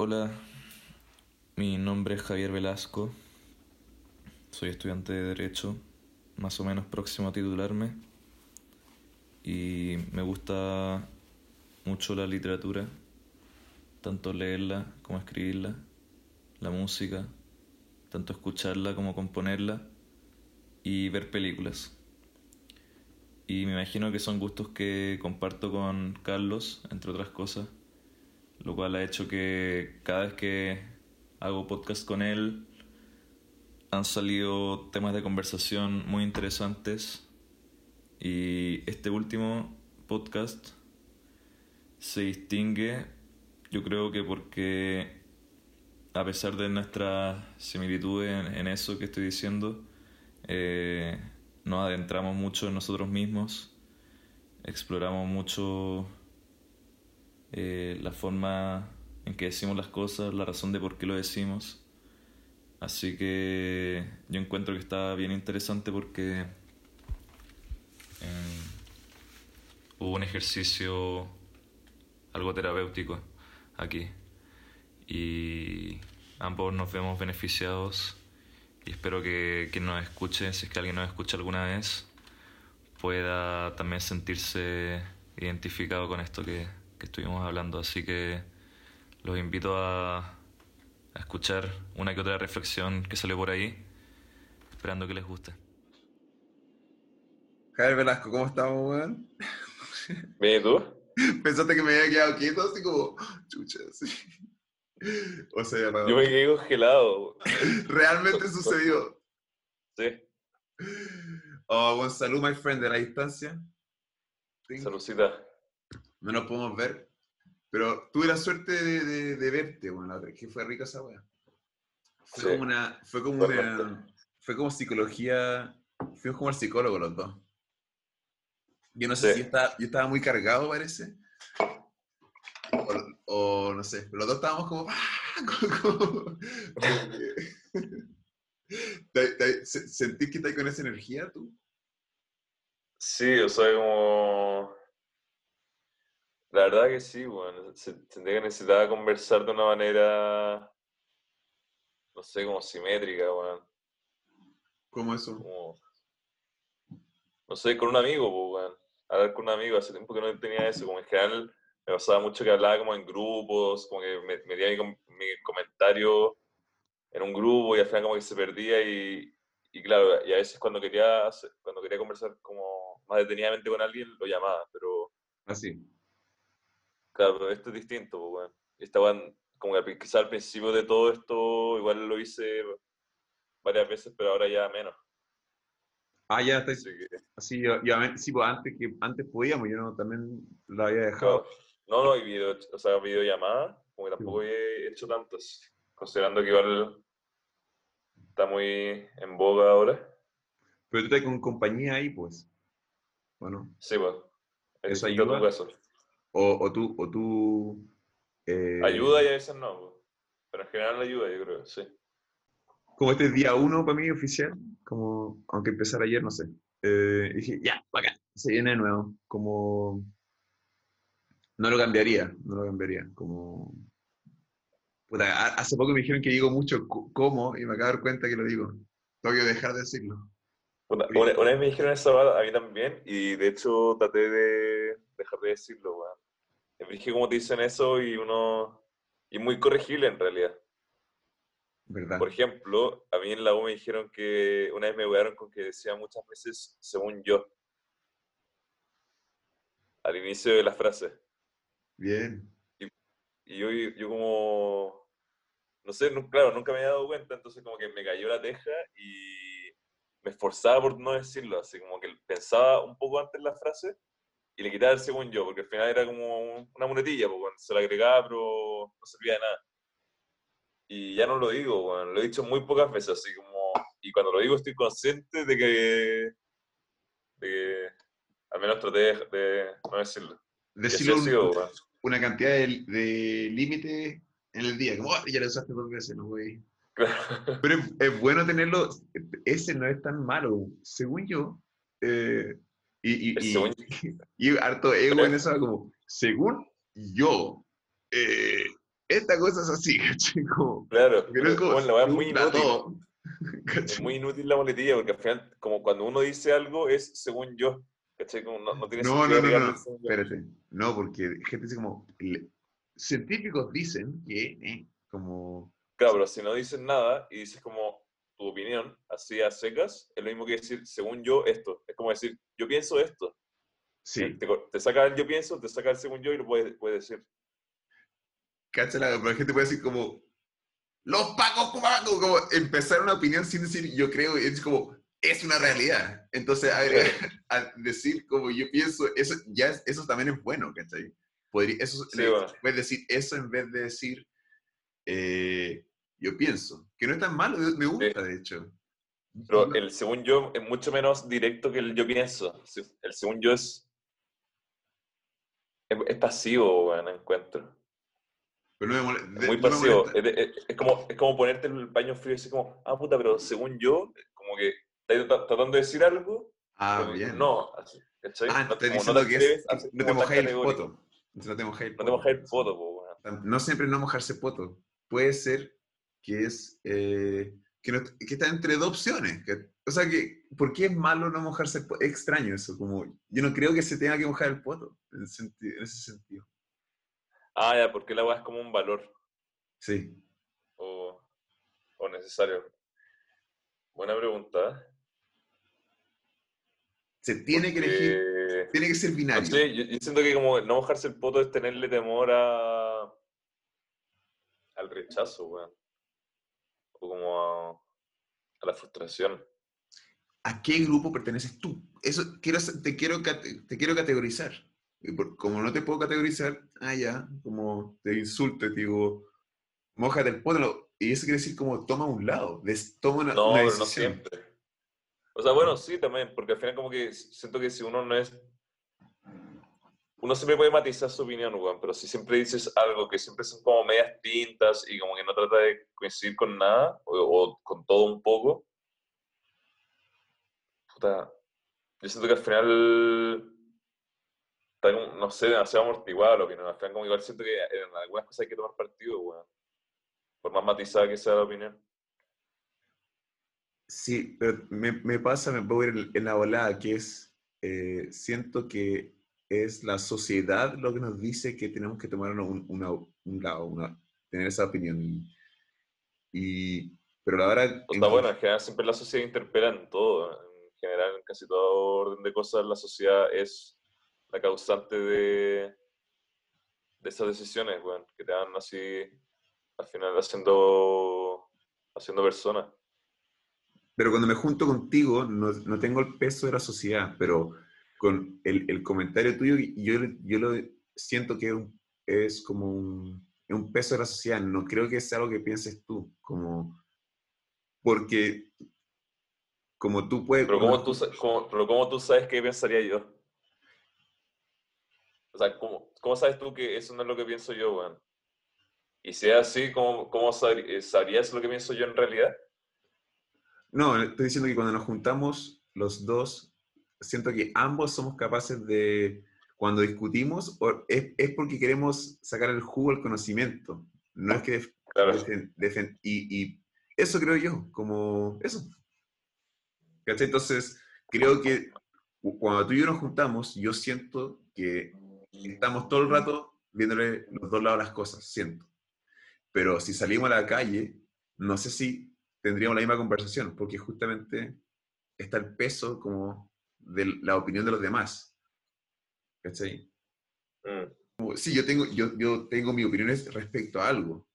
Hola, mi nombre es Javier Velasco, soy estudiante de Derecho, más o menos próximo a titularme, y me gusta mucho la literatura, tanto leerla como escribirla, la música, tanto escucharla como componerla, y ver películas. Y me imagino que son gustos que comparto con Carlos, entre otras cosas lo cual ha hecho que cada vez que hago podcast con él han salido temas de conversación muy interesantes. Y este último podcast se distingue yo creo que porque a pesar de nuestra similitud en, eso que estoy diciendo eh, nos adentramos mucho en nosotros mismos exploramos mucho eh, la forma en que decimos las cosas, la razón de por qué lo decimos. Así que yo encuentro que está bien interesante porque eh, hubo un ejercicio algo terapéutico aquí y ambos nos vemos beneficiados y espero que quien nos escuche, si es que alguien nos escucha alguna vez, pueda también sentirse identificado con esto que, que estuvimos hablando. Así que los invito a, a escuchar una que otra reflexión que salió por ahí, esperando que les guste. Javier Velasco, ¿cómo estamos, weón? Bien, ¿y tú? Pensaste que me había quedado quieto, así como, chucha, sí. O sea, Yo me quedé congelado. Realmente sucedió. Sí. Oh, buen salud, my friend, de la distancia. Saludcita. No nos podemos ver. Pero tuve la suerte de, de, de verte, bueno, la otra, que fue rica esa weá. Fue Sí. como una, fue como una, fue como psicología, fuimos como al psicólogo los dos. Yo no sé Sí. si estaba, yo estaba muy cargado, parece. O, o no sé, pero los dos estábamos como, ¡ah! como- como- como que- ¿Te- te- se- ¿Sentís que estás con esa energía tú? Sí, o sea, como... La verdad que sí, bueno, se- sentía que necesitaba conversar de una manera, no sé, como simétrica, bueno, ¿Cómo eso? como, no sé, con un amigo, pues, bueno, hablar con un amigo, hace tiempo que no tenía eso, como en general me pasaba mucho que hablaba como en grupos, como que me- metía mi, mi comentario en un grupo y al final como que se perdía y, y claro, y a veces cuando quería, hacer- cuando quería conversar como más detenidamente con alguien, lo llamaba, pero Así. Claro, pero esto es distinto, pues, weón. Esta weón, como que quizá al principio de todo esto igual lo hice varias veces, pero ahora ya menos. Ah, ya, estáis Así que, así, yo, sí, pues antes que antes podíamos, yo no, también lo había dejado. No, no, y video, o sea, videollamadas, como que tampoco he hecho tantas, considerando que igual está muy en boga ahora. Pero tú estás con compañía ahí, pues. Bueno. Sí, pues. Es ¿Eso tu ayuda? caso. O, o tú, o tú eh, Ayuda y a veces no, pues. pero en general ayuda, yo creo, sí. Como este es día uno para mí oficial, como, aunque empezara ayer, no sé. Eh, dije, ya, bacán, se viene de nuevo. Como, no lo cambiaría, no lo cambiaría. Como, puta, ha- hace poco me dijeron que digo mucho cómo y me acabo de dar cuenta que lo digo. Tengo que dejar de decirlo. Una, una- una vez me dijeron esa a mí también, y de hecho traté de dejar de decirlo, weón. Me dije cómo te dicen eso y uno. Y muy corregible en realidad. ¿Verdad? Por ejemplo, a mí en la U me dijeron que una vez me wearon con que decía muchas veces según yo. Al inicio de la frase. Bien. Y yo, yo como, no sé, nu- claro, nunca me había dado cuenta, entonces como que me cayó la teja y me esforzaba por no decirlo, así como que pensaba un poco antes la frase y le quitaba el según yo, porque al final era como un- una muletilla, porque se la agregaba, pero no servía de nada. Y ya no lo digo, bueno, lo he dicho muy pocas veces, así como, y cuando lo digo estoy consciente de que, de que al menos traté de, de no decirlo. Decirlo ha sido, un- weón. una cantidad de, de límite en el día. Como, "Oh, ya lo usaste dos veces, no voy. Claro. Pero es, es bueno tenerlo, ese no es tan malo, según yo. eh, y, y, y- y harto ego en eso, como, según yo. eh, esta cosa es así, ¿cachai? Como, Claro, no pero es como, bueno, la es muy inútil. Platón, Es muy inútil la muletilla porque al final, como cuando uno dice algo, es según yo. ¿Cachai? Como no, no tiene No, no, sentido no, no, yo. espérate. No, porque gente dice como, le- científicos dicen que, eh, como, Claro, pero si no dices nada y dices como tu opinión, así a secas, es lo mismo que decir, según yo, esto. Es como decir, yo pienso esto. sí, Te, te saca el yo pienso, te saca el según yo y lo puedes, puedes decir. cáchala, pero la gente puede decir como, los pacos pacos, como empezar una opinión sin decir yo creo, es como, es una realidad. Entonces, a, ver, a decir como yo pienso, eso, ya es- eso también es bueno, ¿cachai? Podría, eso, Sí, bueno. puedes decir eso en vez de decir eh, yo pienso, que no es tan malo, me gusta, de hecho. Pero el según yo es mucho menos directo que el yo pienso. El según yo es. Es, es pasivo, weón, encuentro. Pero no me mole- Es muy no pasivo. molesta. Es, de- es- es como, es como ponerte el paño frío y decir como, ah, puta, pero según yo, como que estás tra- tratando de decir algo. Ah, bien. No, así, ¿cachai? Ah, No- estás como diciendo te que atreves es, a ser no te mojáis el poto. No te mojáis el No te mojáis el poto, po, weón. No siempre no mojarse poto. Puede ser que es eh, que, no- que está entre dos opciones. que- o sea, que ¿por qué es malo no mojarse el poto? Es extraño eso. Como, yo no creo que se tenga que mojar el poto en, ese senti- en ese sentido. Ah, ya, porque la weá es como un valor Sí. o, o necesario. Buena pregunta. Se tiene que elegir, tiene que ser No binario. sé, yo, yo siento que como no mojarse el poto es tenerle temor a al rechazo, weón. O como a, a la frustración. ¿A qué grupo perteneces tú? Eso quiero, te, quiero, te quiero categorizar. Y por- como no te puedo categorizar, ah, ya, como te insulto, te digo, mojate el no, Y eso quiere decir como toma un lado, des- toma una, No, una pero no siempre. O sea, bueno, sí, también, porque al final como que siento que si uno no es... Uno siempre puede matizar su opinión, weón, pero si siempre dices algo que siempre son como medias tintas y como que no trata de coincidir con nada, o, o con todo un poco, puta, yo siento que al final está como, no sé, demasiado amortiguada la opinión. Al final como igual siento que en algunas cosas hay que tomar partido, weón. Por más matizada que sea la opinión. Sí, pero me, me pasa, me puedo ir en la volada, que es, eh, siento que es la sociedad lo que nos dice que tenemos que tomar un, una- un lado, una- tener esa opinión. Y, y- pero la verdad... O sea, bueno, en general siempre la sociedad interpela en todo. En general, en casi todo orden de cosas, la sociedad es la causante de, de esas decisiones, weón, que te van así, al final, haciendo, haciendo personas. Pero cuando me junto contigo, no, no tengo el peso de la sociedad, pero con el, el comentario tuyo, yo, yo lo siento que es, como un, un peso de la sociedad. No creo que sea algo que pienses tú, como porque como tú puedes... Pero ¿cómo tú, pero ¿cómo tú sabes qué pensaría yo? O sea, ¿cómo, cómo sabes tú que eso no es lo que pienso yo, weón? Y si es así, ¿cómo, cómo eh, sabrías lo que pienso yo en realidad? No, estoy diciendo que cuando nos juntamos los dos, siento que ambos somos capaces de, cuando discutimos, es, es porque queremos sacar el jugo al conocimiento. No es que... def- Claro. defen- defen- y, y eso creo yo, como eso. ¿Cachai? Entonces, creo que cu- cuando tú y yo nos juntamos, yo siento que estamos todo el rato viéndole los dos lados las cosas, siento. Pero si salimos a la calle, no sé si tendríamos la misma conversación, porque justamente está el peso como de la opinión de los demás. ¿Cachai? Mm. Como, sí, yo tengo, yo, yo tengo mi opinión respecto a algo.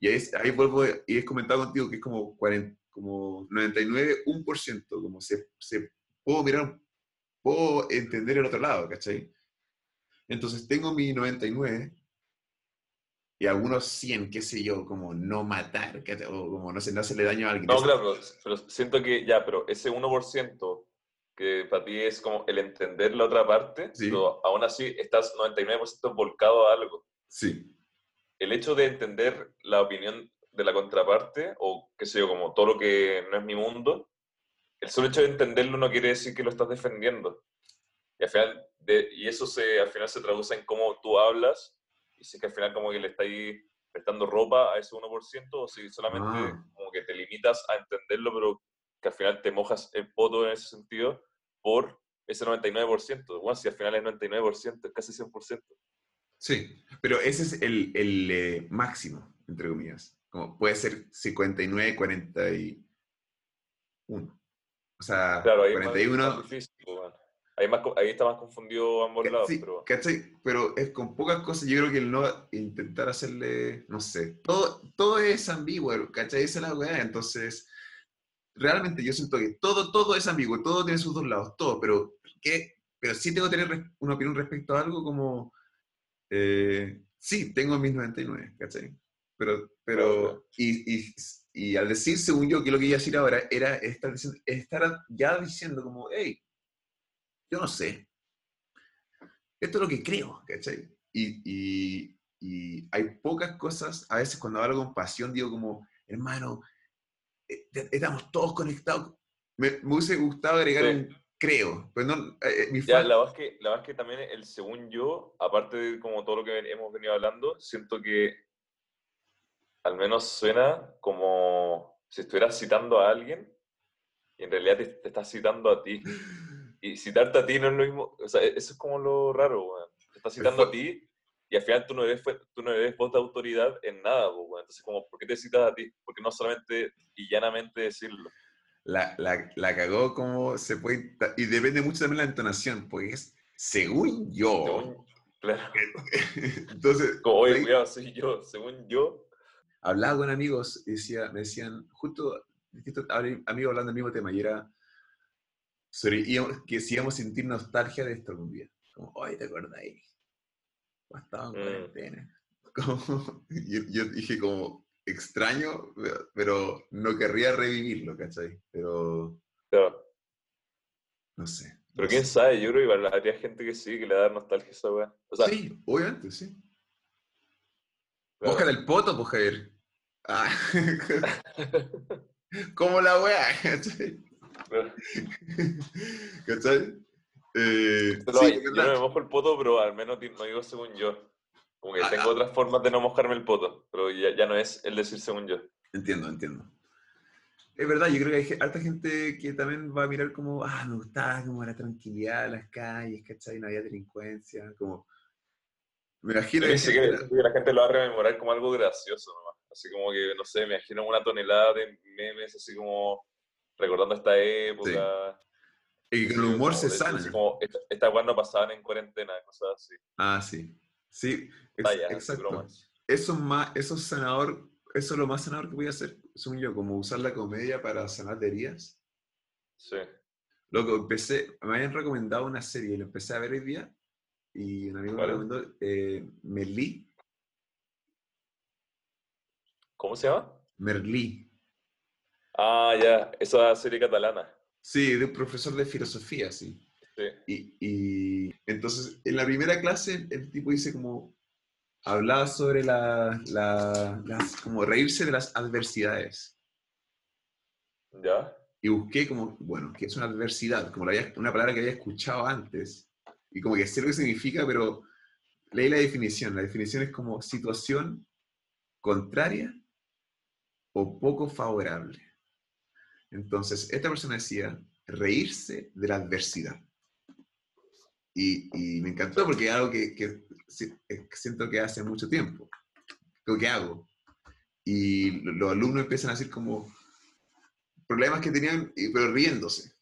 Y ahí, es- ahí vuelvo y he comentado contigo que es como, 40, como 99, 1%, como se, se puedo mirar, puedo entender el otro lado, ¿cachai? Entonces tengo mi 99 y algunos 100, qué sé yo, como no matar, o como no, sé, no hacerle daño a alguien. No, claro, pero, pero siento que ya, pero ese 1% que para ti es como el entender la otra parte, Sí. pero aún así estás 99% volcado a algo. Sí, El hecho de entender la opinión de la contraparte, o qué sé yo, como todo lo que no es mi mundo, el solo hecho de entenderlo no quiere decir que lo estás defendiendo. Y, al final, de- y eso se, al final se traduce en cómo tú hablas, y si es que al final como que le estáis prestando ropa a ese 1% o si solamente Ah. como que te limitas a entenderlo, pero que al final te mojas el poto en ese sentido por ese 99%. Bueno, si al final es 99%, es casi 100%. Sí, pero ese es el, el, eh, máximo, entre comillas. Como puede ser 59, 41. O sea, Claro, ahí es más- 41. más difícil, bueno. ahí, más ahí está más confundido ambos lados, Sí, pero ¿cachai? Pero es con pocas cosas, yo creo que el no intentar hacerle, no sé, todo, todo es ambiguo, ¿cachai? Esa es la weá, entonces, realmente yo siento que todo, todo es ambiguo, todo tiene sus dos lados, todo, pero, ¿qué? Pero sí tengo que tener una opinión respecto a algo como, eh, sí, tengo mis 99, ¿cachai? Pero, pero, y, y, y al decir, según yo, que lo que iba a decir ahora era estar, diciendo- estar ya diciendo como, hey, yo no sé, esto es lo que creo, ¿cachai? Y, y, y hay pocas cosas, a veces cuando hablo con pasión digo como, hermano, estamos todos conectados. Me, me hubiese gustado agregar Sí. un creo, pero no, eh, eh, mi Ya, la verdad, es que, la verdad es que también el según yo, aparte de como todo lo que hemos venido hablando, siento que al menos suena como si estuvieras citando a alguien y en realidad te, te estás citando a ti. Y citarte a ti no es lo mismo, o sea, e, eso es como lo raro, weón. Te estás citando a ti y al final tú no eres, fue- tú no eres voz de autoridad en nada. Entonces, como, ¿por qué te citas a ti? Porque no solamente y llanamente decirlo. la, la, la cagó como se puede, y depende mucho también la entonación, porque es según yo. Según- claro. Entonces, Como, oye, ahí- cuidado, soy yo. Según yo, hablaba con amigos y decía, me decían, justo amigos hablando del mismo tema, y era sobre que si íbamos a sentir nostalgia de esto algún día. Como, oye, ¿te acordáis? En Mm. cuarentena. Como, yo, yo dije como, extraño, pero- no querría revivirlo, ¿cachai? Pero, claro. no sé. Pero no quién sé. sabe, yo creo que igual habría gente que sí, que le da nostalgia a esa weá. O sea, sí, obviamente, sí. claro. Bójale el poto, pues, Javier. Ah, como la wea, ¿cachai? ¿Cachai? Eh, sí, hay- yo no me mojo el poto, pero al menos no digo según yo. Como que Ah, tengo ah. otras formas de no mojarme el poto, pero ya, ya no es el decir según yo. Entiendo, entiendo. Es verdad, yo creo que hay harta gente que también va a mirar como, ah, me gustaba como la tranquilidad de las calles, ¿cachai? No había delincuencia, como... Me imagino que que, era- que la gente lo va a rememorar como algo gracioso nomás. Así como que, no sé, me imagino una tonelada de memes así como recordando esta época. Y con el humor se de- sana. como, esta- no pasaban en cuarentena, cosas así. Ah, sí. Sí, exacto. bromas. Eso es más, eso es sanador, eso es lo más sanador que voy a hacer, según yo, como usar la comedia para sanar de heridas. Sí. Loco, empecé, me habían recomendado una serie y la empecé a ver hoy día y un amigo me recomendó eh, Merlí, ¿Cómo se llama? Merlí, Ah, ya, esa serie catalana. Sí, de un profesor de filosofía, sí. Sí. Y, y entonces, en la primera clase, el tipo dice como, hablaba sobre la, la- las, como reírse de las adversidades. ¿Ya? Y busqué como, bueno, ¿qué es una adversidad? Como la había- una palabra que había escuchado antes. Y como que sé lo que significa, pero leí la definición. La definición es como situación contraria o poco favorable. Entonces, esta persona decía, reírse de la adversidad. Y, y me encantó porque es algo que, que si- siento que hace mucho tiempo. Lo que hago. Y lo- los alumnos empiezan a decir como problemas que tenían, y- pero riéndose.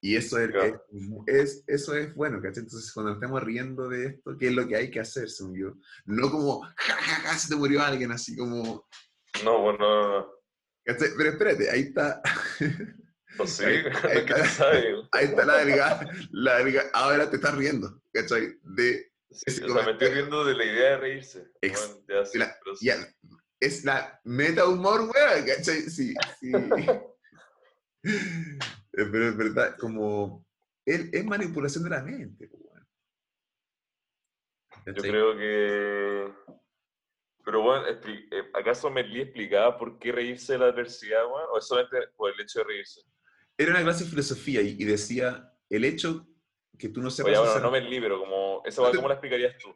Y eso es, Claro. es- eso es bueno, ¿cachai? Entonces, cuando estamos riendo de esto, ¿qué es lo que hay que hacer, según yo? No como, ja, ja, ja, se te murió alguien, así como, No, bueno, no, no. ¿Cachai? Pero espérate, ahí está, Pues sí, Ahí- ahí ¿qué está. sabe? ahí está la delgada, la delgada, ahora te estás riendo, ¿cachai? De, Sí, o sea, me estoy riendo de la idea de reírse. Ex- Bueno, ya sí, la- pero sí. ya, es la meta humor, weón, ¿cachai? Sí, sí. Pero es verdad, como, es, es manipulación de la mente, weón. Yo creo que. Pero bueno, eh, ¿acaso Merlí explicaba por qué reírse de la adversidad, weón? ¿O es solamente por el hecho de reírse? Era una clase de filosofía y, y decía, el hecho que tú no sepas Oye, bueno, hacer- no Merlí, pero como. ¿Esa cómo la explicarías tú?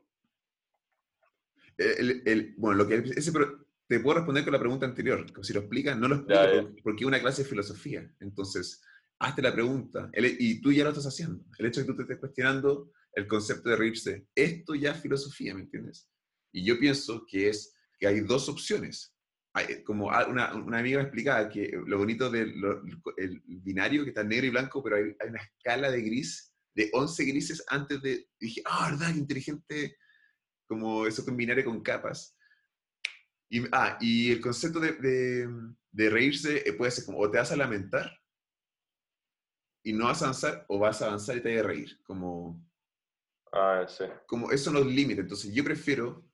el- el- bueno, lo que ese, pero te puedo responder con la pregunta anterior. como Si lo explicas, no lo explico Ya, ya. porque- porque es una clase de filosofía. Entonces, hazte la pregunta. El- y tú ya lo estás haciendo. El hecho de que tú te estés cuestionando el concepto de reírse, esto ya es filosofía, ¿me entiendes? Y yo pienso que es que hay dos opciones. Hay- como a- una, una amiga me explicaba que lo bonito del lo- el binario, que está negro y blanco, pero hay, hay una escala de gris, de 11 grises antes de... y dije, ah, ¿verdad? Qué inteligente, como eso con binario con capas. Y, ah, y el concepto de, de, de reírse eh, puede ser como, o te vas a lamentar y no vas a avanzar, o vas a avanzar y te vas a reír. Como, Ah, sí. como esos son los límites. Entonces yo prefiero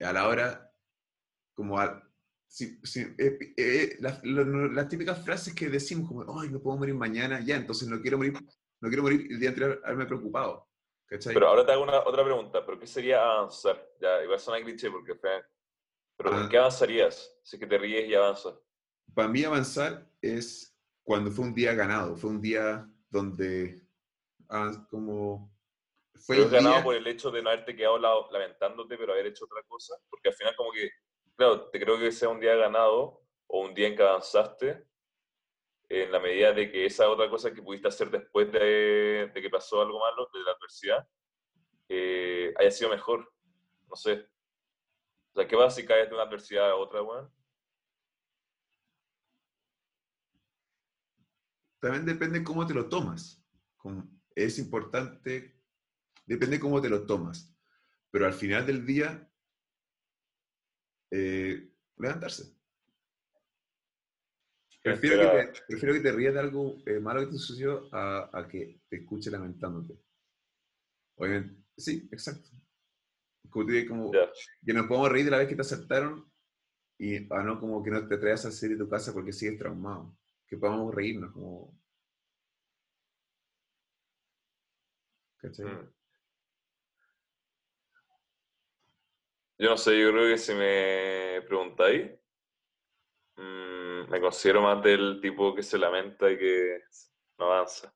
a la hora, como a, si- si- eh, eh, las, lo- las típicas frases que decimos como, ay, no puedo morir mañana, ya, entonces no quiero morir, no quiero morir el día anterior, haberme preocupado. ¿Cachai? Pero ahora te hago una, otra pregunta. ¿Pero qué sería avanzar? Ya, igual suena cliché porque fue... Pero Ah. ¿en qué avanzarías? Si es que te ríes y avanzas. Para mí avanzar es cuando fue un día ganado, fue un día donde ah, como fue Pero ganado día- por el hecho de no haberte quedado la- lamentándote, pero haber hecho otra cosa. Porque al final como que, claro, te creo que sea un día ganado o un día en que avanzaste en la medida de que esa otra cosa que pudiste hacer después de, de que pasó algo malo, de la adversidad, eh, haya sido mejor. No sé. O sea, ¿qué pasa si caes de una adversidad a otra, weón? también depende cómo te lo tomas. Es importante, depende cómo te lo tomas. Pero al final del día, eh, levantarse. Prefiero que, te, prefiero que te rías de algo eh, malo que te sucedió a, a que te escuche lamentándote. Obviamente, sí, exacto. Como, te digo, como Ya. que nos podemos reír de la vez que te asaltaron y a no como que no te traigas a salir de tu casa porque sigues traumado. Que podamos reírnos como... ¿Cachai? Mm. Yo no sé, yo creo que si me preguntáis, mm, me considero más del tipo que se lamenta y que no avanza.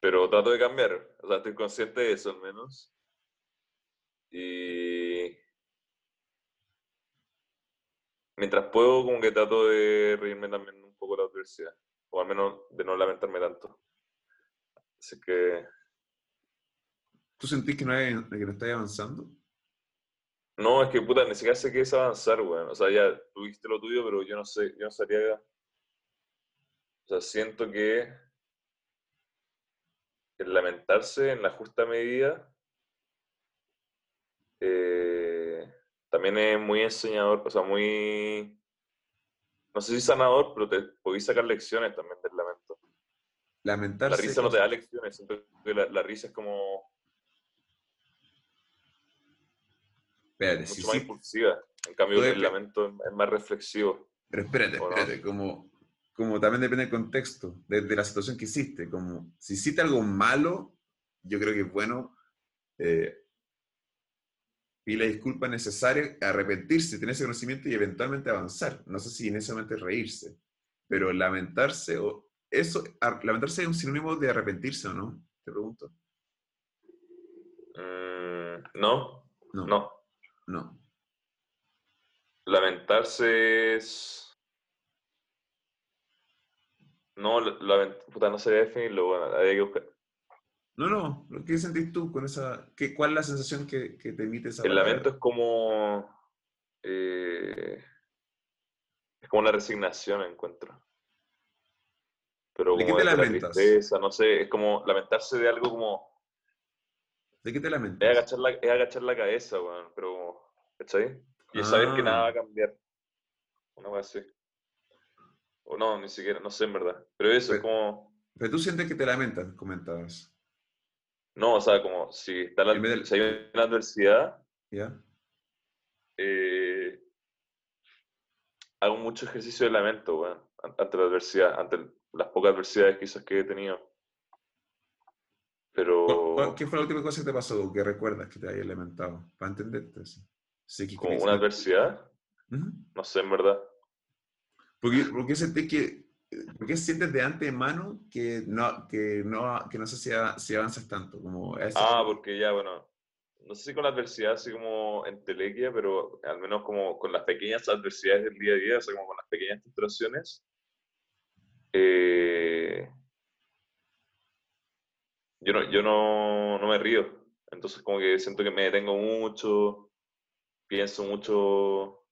Pero trato de cambiar, o sea, estoy consciente de eso al menos. Y mientras puedo, como que trato de reírme también un poco de la adversidad, o al menos de no lamentarme tanto. Así que ¿Tú sentís que no, hay, que no estás avanzando? No, es que puta, ni siquiera sé qué es avanzar, weón. O sea, ya tuviste lo tuyo, pero yo no sé, yo no sabría. O sea, siento que el lamentarse en la justa medida eh, también es muy enseñador, o sea, muy. No sé si sanador, pero te podéis sacar lecciones también del lamento. La Lamentarse. risa no te da lecciones, siento que la, la risa es como Espérate, mucho sí, más sí. impulsiva. En cambio, el lamento es más reflexivo. Pero espérate, ¿O no? espérate, como, como también depende del contexto, de, de la situación que hiciste. Como si hiciste algo malo, yo creo que es bueno eh, pedir la disculpa necesaria, arrepentirse, tener ese conocimiento y eventualmente avanzar. No sé si necesariamente reírse, pero lamentarse, o eso, ar- lamentarse es un sinónimo de arrepentirse o no, te pregunto. Mm, no, No, no. No. Lamentarse es. No, la- puta, no sabía definirlo, bueno, había que buscar. No, no, ¿lo que sentís tú con esa, qué, cuál es la sensación que, que te emite esa El palabra? lamento es como. eh, es como la resignación, encuentro. Pero ¿De qué te la tristeza, no sé, es como lamentarse de algo como. ¿De qué te Es lamentas? agachar la, es agachar la cabeza, weón, pero. ¿Cachai? Y es saber que nada va Ah. a cambiar. Una cosa así. O no, ni siquiera, no sé en verdad. Pero eso es como. Pero tú sientes que te lamentas, comentabas. No, o sea, como si, está la, En vez de- si hay una adversidad, ¿Ya? eh, hago mucho ejercicio de lamento, weón, an- ante la adversidad, ante las pocas adversidades quizás que he tenido. Pero ¿Cuál- cuál- ¿Qué fue la última cosa que te pasó que recuerdas que te hayas lamentado? Para entenderte. Sí, que como una adversidad, Ujú. no sé en verdad. ¿Por qué, por qué sentís que, por qué sientes de antemano que no, que no, que no sé si, a- si avanzas tanto? Como ese- Ah, porque ya, bueno, no sé si con la adversidad, así como en telequia, pero al menos como con las pequeñas adversidades del día a día, o sea, como con las pequeñas frustraciones, eh, yo, no, yo no, no me río. Entonces como que siento que me detengo mucho, pienso mucho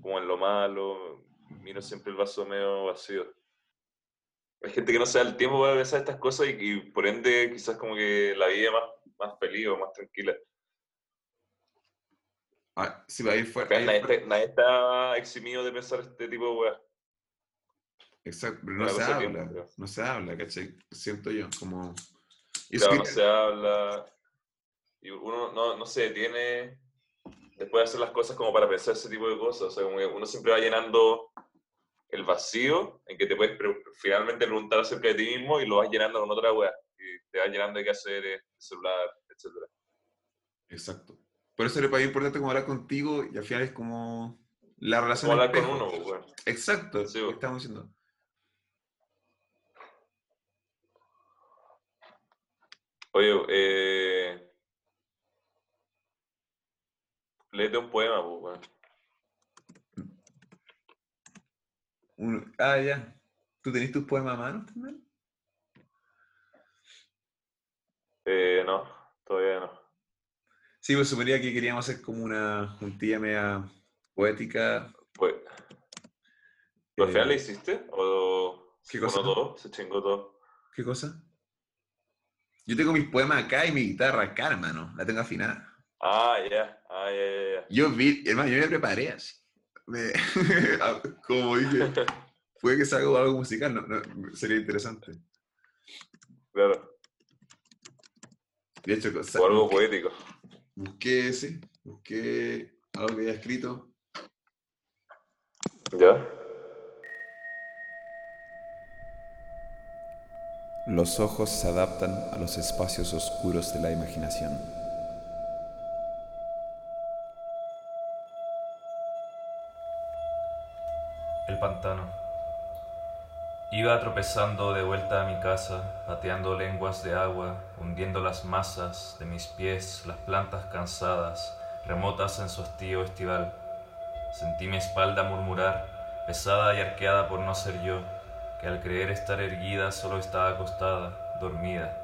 como en lo malo, miro siempre el vaso medio vacío. Hay gente que no se da el tiempo para pensar estas cosas y, y por ende quizás como que la vida es más, más feliz o más tranquila. Ah, sí, ahí fue. Acá ahí nadie, está, nadie está eximido de pensar este tipo de weas. Exacto, pero no se habla, no se habla, ¿cachai? Siento yo, como... Claro, no que- se habla y uno no, no se detiene después de hacer las cosas como para pensar ese tipo de cosas. O sea, como que uno siempre va llenando el vacío en que te puedes finalmente preguntar acerca de ti mismo y lo vas llenando con otra wea. Y te vas llenando de qué hacer, el celular, etc. Exacto. Por eso mí importante como hablar contigo y al final es como la relación Como hablar con uno, pues. Exacto, Sí, bo. estamos diciendo. Oye, eh... Léete un poema, pues, weón. Uno- ah, ya. ¿Tú tenés tus poemas a mano también? Eh, no, todavía no. Sí, pues suponía que queríamos hacer como una juntilla media poética. Pues, ¿pero al final eh, le hiciste? ¿O ¿Qué uno cosa? todo? ¿Se chingó todo? ¿Qué cosa? Yo tengo mis poemas acá y mi guitarra acá, hermano. La tengo afinada. Ah, ya, ah, ya, ya, ya. Yo vi, hermano, yo me preparé así. Me- como dije, puede que salga algo musical, no, no, sería interesante. Claro, De hecho, cosa- o algo busqué, poético. busqué, sí, busqué algo que había escrito. ¿Ya? Los ojos se adaptan a los espacios oscuros de la imaginación. El pantano. Iba tropezando de vuelta a mi casa, pateando lenguas de agua, hundiendo las masas de mis pies, las plantas cansadas, remotas en su hastío estival. Sentí mi espalda murmurar, pesada y arqueada por no ser yo, que al creer estar erguida solo estaba acostada, dormida.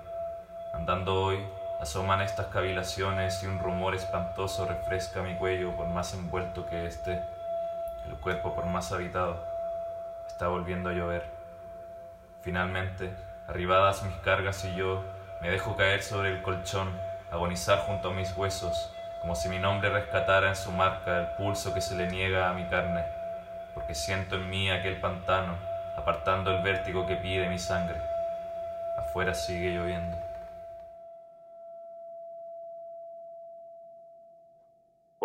Andando hoy, asoman estas cavilaciones y un rumor espantoso refresca mi cuello por más envuelto que esté el cuerpo por más habitado. Está volviendo a llover. Finalmente, arribadas mis cargas y yo, me dejo caer sobre el colchón, agonizar junto a mis huesos, como si mi nombre rescatara en su marca el pulso que se le niega a mi carne, porque siento en mí aquel pantano, apartando el vértigo que pide mi sangre. Afuera sigue lloviendo.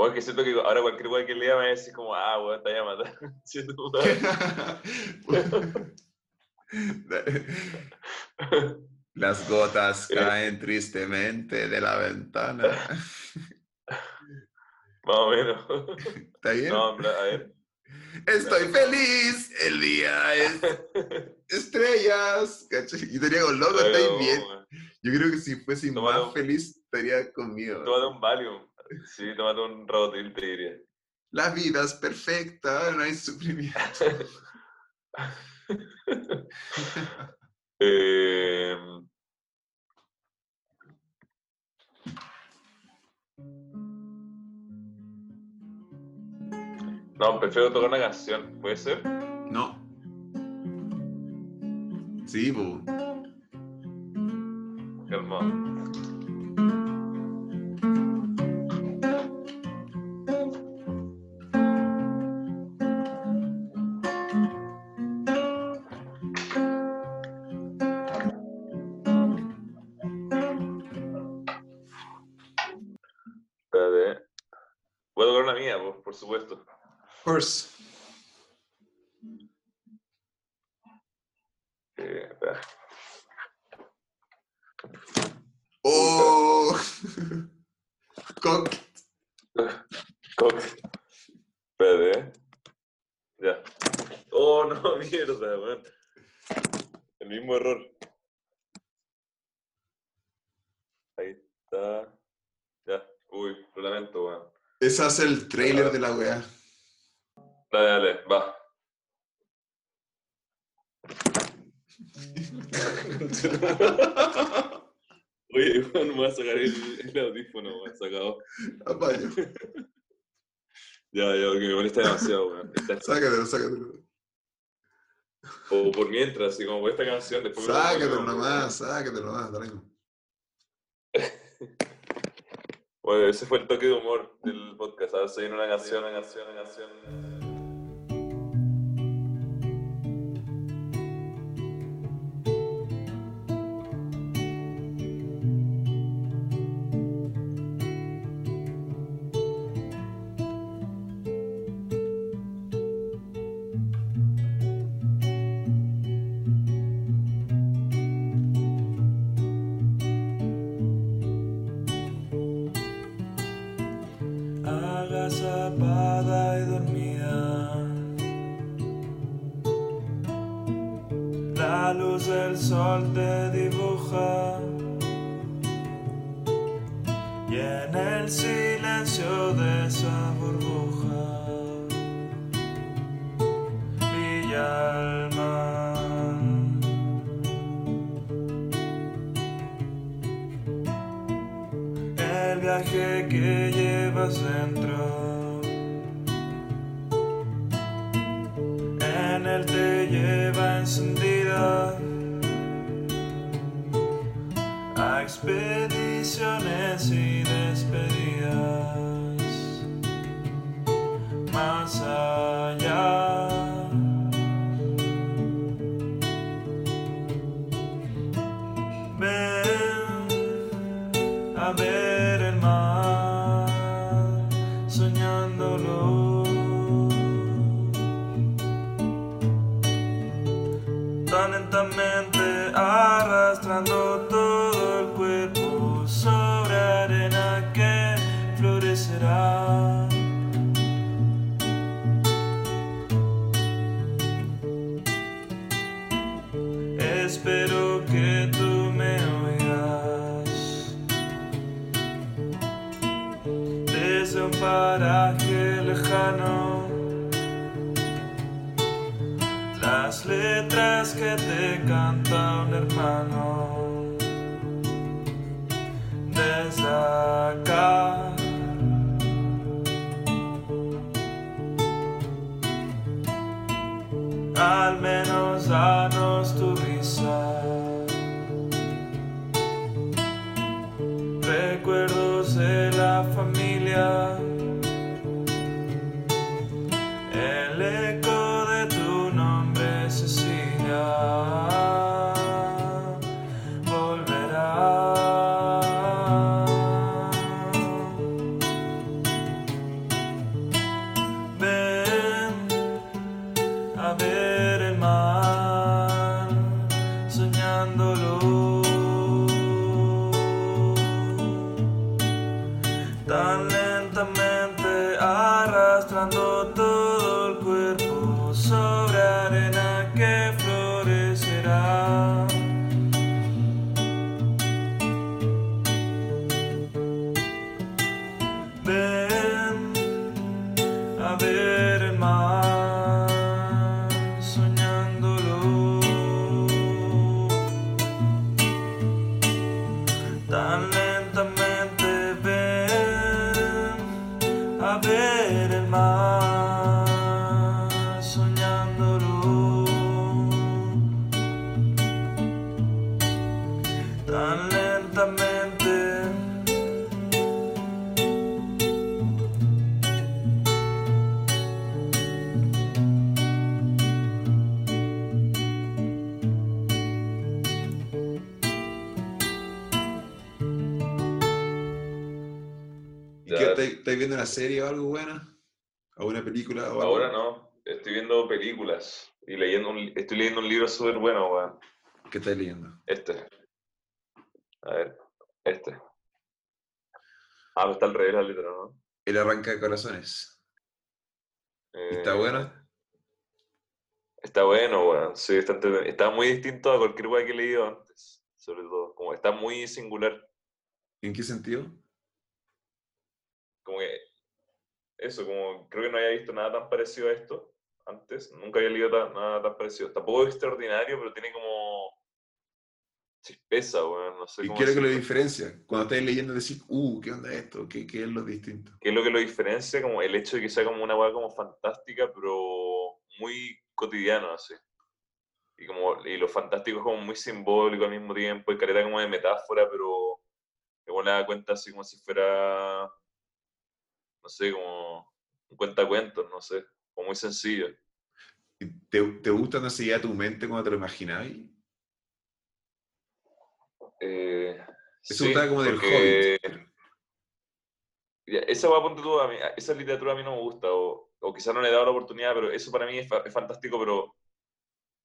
O es que siento que ahora cualquier weá que lea me va a decir como, ah, weón, matando. Sí, tu madre. Las gotas caen tristemente de la ventana. Más o menos. ¿Está bien? No, a ver. Estoy feliz, el día es estrellas. ¿cachai? Y estaría con loco, estáis bien. weón, Yo creo que si fuese más feliz, estaría conmigo. Tómate un Valium. Sí, tómate un Robotil, te diría. La vida es perfecta, no hay sufrimiento. Eh, No, prefiero tocar una canción, ¿puede ser? No. Sí, po. Calma. Mr. Of course. Trailer de la weá. Dale, dale, va. Oye, weón, me voy a sacar el, el audífono, weón, sacado. Apaño. Ya, ya, porque me molesta demasiado, weón. Sácatelo, sácatelo. O por mientras, así como por esta canción, después Sácatelo nomás, sácatelo nomás, tranquilo. Bueno, ese fue el toque de humor del podcast. Ahora se viene una canción, una canción, una canción. Espero que estáis, viendo una serie o algo buena? ¿O una película o algo? Ahora no, estoy viendo películas y leyendo un, estoy leyendo un libro súper bueno, weón. ¿Qué estáis leyendo? Este. A ver, este. Ah, pero está al revés la letra, ¿no? El arranca de corazones. ¿Está Eh, buena? Está bueno, weón. Sí, está, está muy distinto a cualquier weá que he leído antes. Sobre todo. Como está muy singular. ¿En qué sentido? Como que eso, como creo que no había visto nada tan parecido a esto antes, nunca había leído tan- nada tan parecido. Tampoco es extraordinario, pero tiene como chispeza, weón, no sé ¿Y cómo lo que lo diferencia? Cuando estáis leyendo, decís, uh, ¿qué onda esto? ¿Qué, qué es lo distinto? ¿Qué es lo que lo diferencia? Como el hecho de que sea como una weá como fantástica, pero muy cotidiano, así. Y, como, y lo fantástico es como muy simbólico al mismo tiempo, y careta como de metáfora, pero igual le da cuenta así como si fuera, no sé, como un cuentacuentos, no sé, como muy sencillo. ¿Y ¿Te, te gusta no a tu mente cuando te lo imaginabas? Eh, Eso sí, está como del porque- Hobbit. Esa va, ponte tú, a mí, esa literatura a mí no me gusta, o, o quizás no le he dado la oportunidad, pero eso para mí es, fa- es fantástico, pero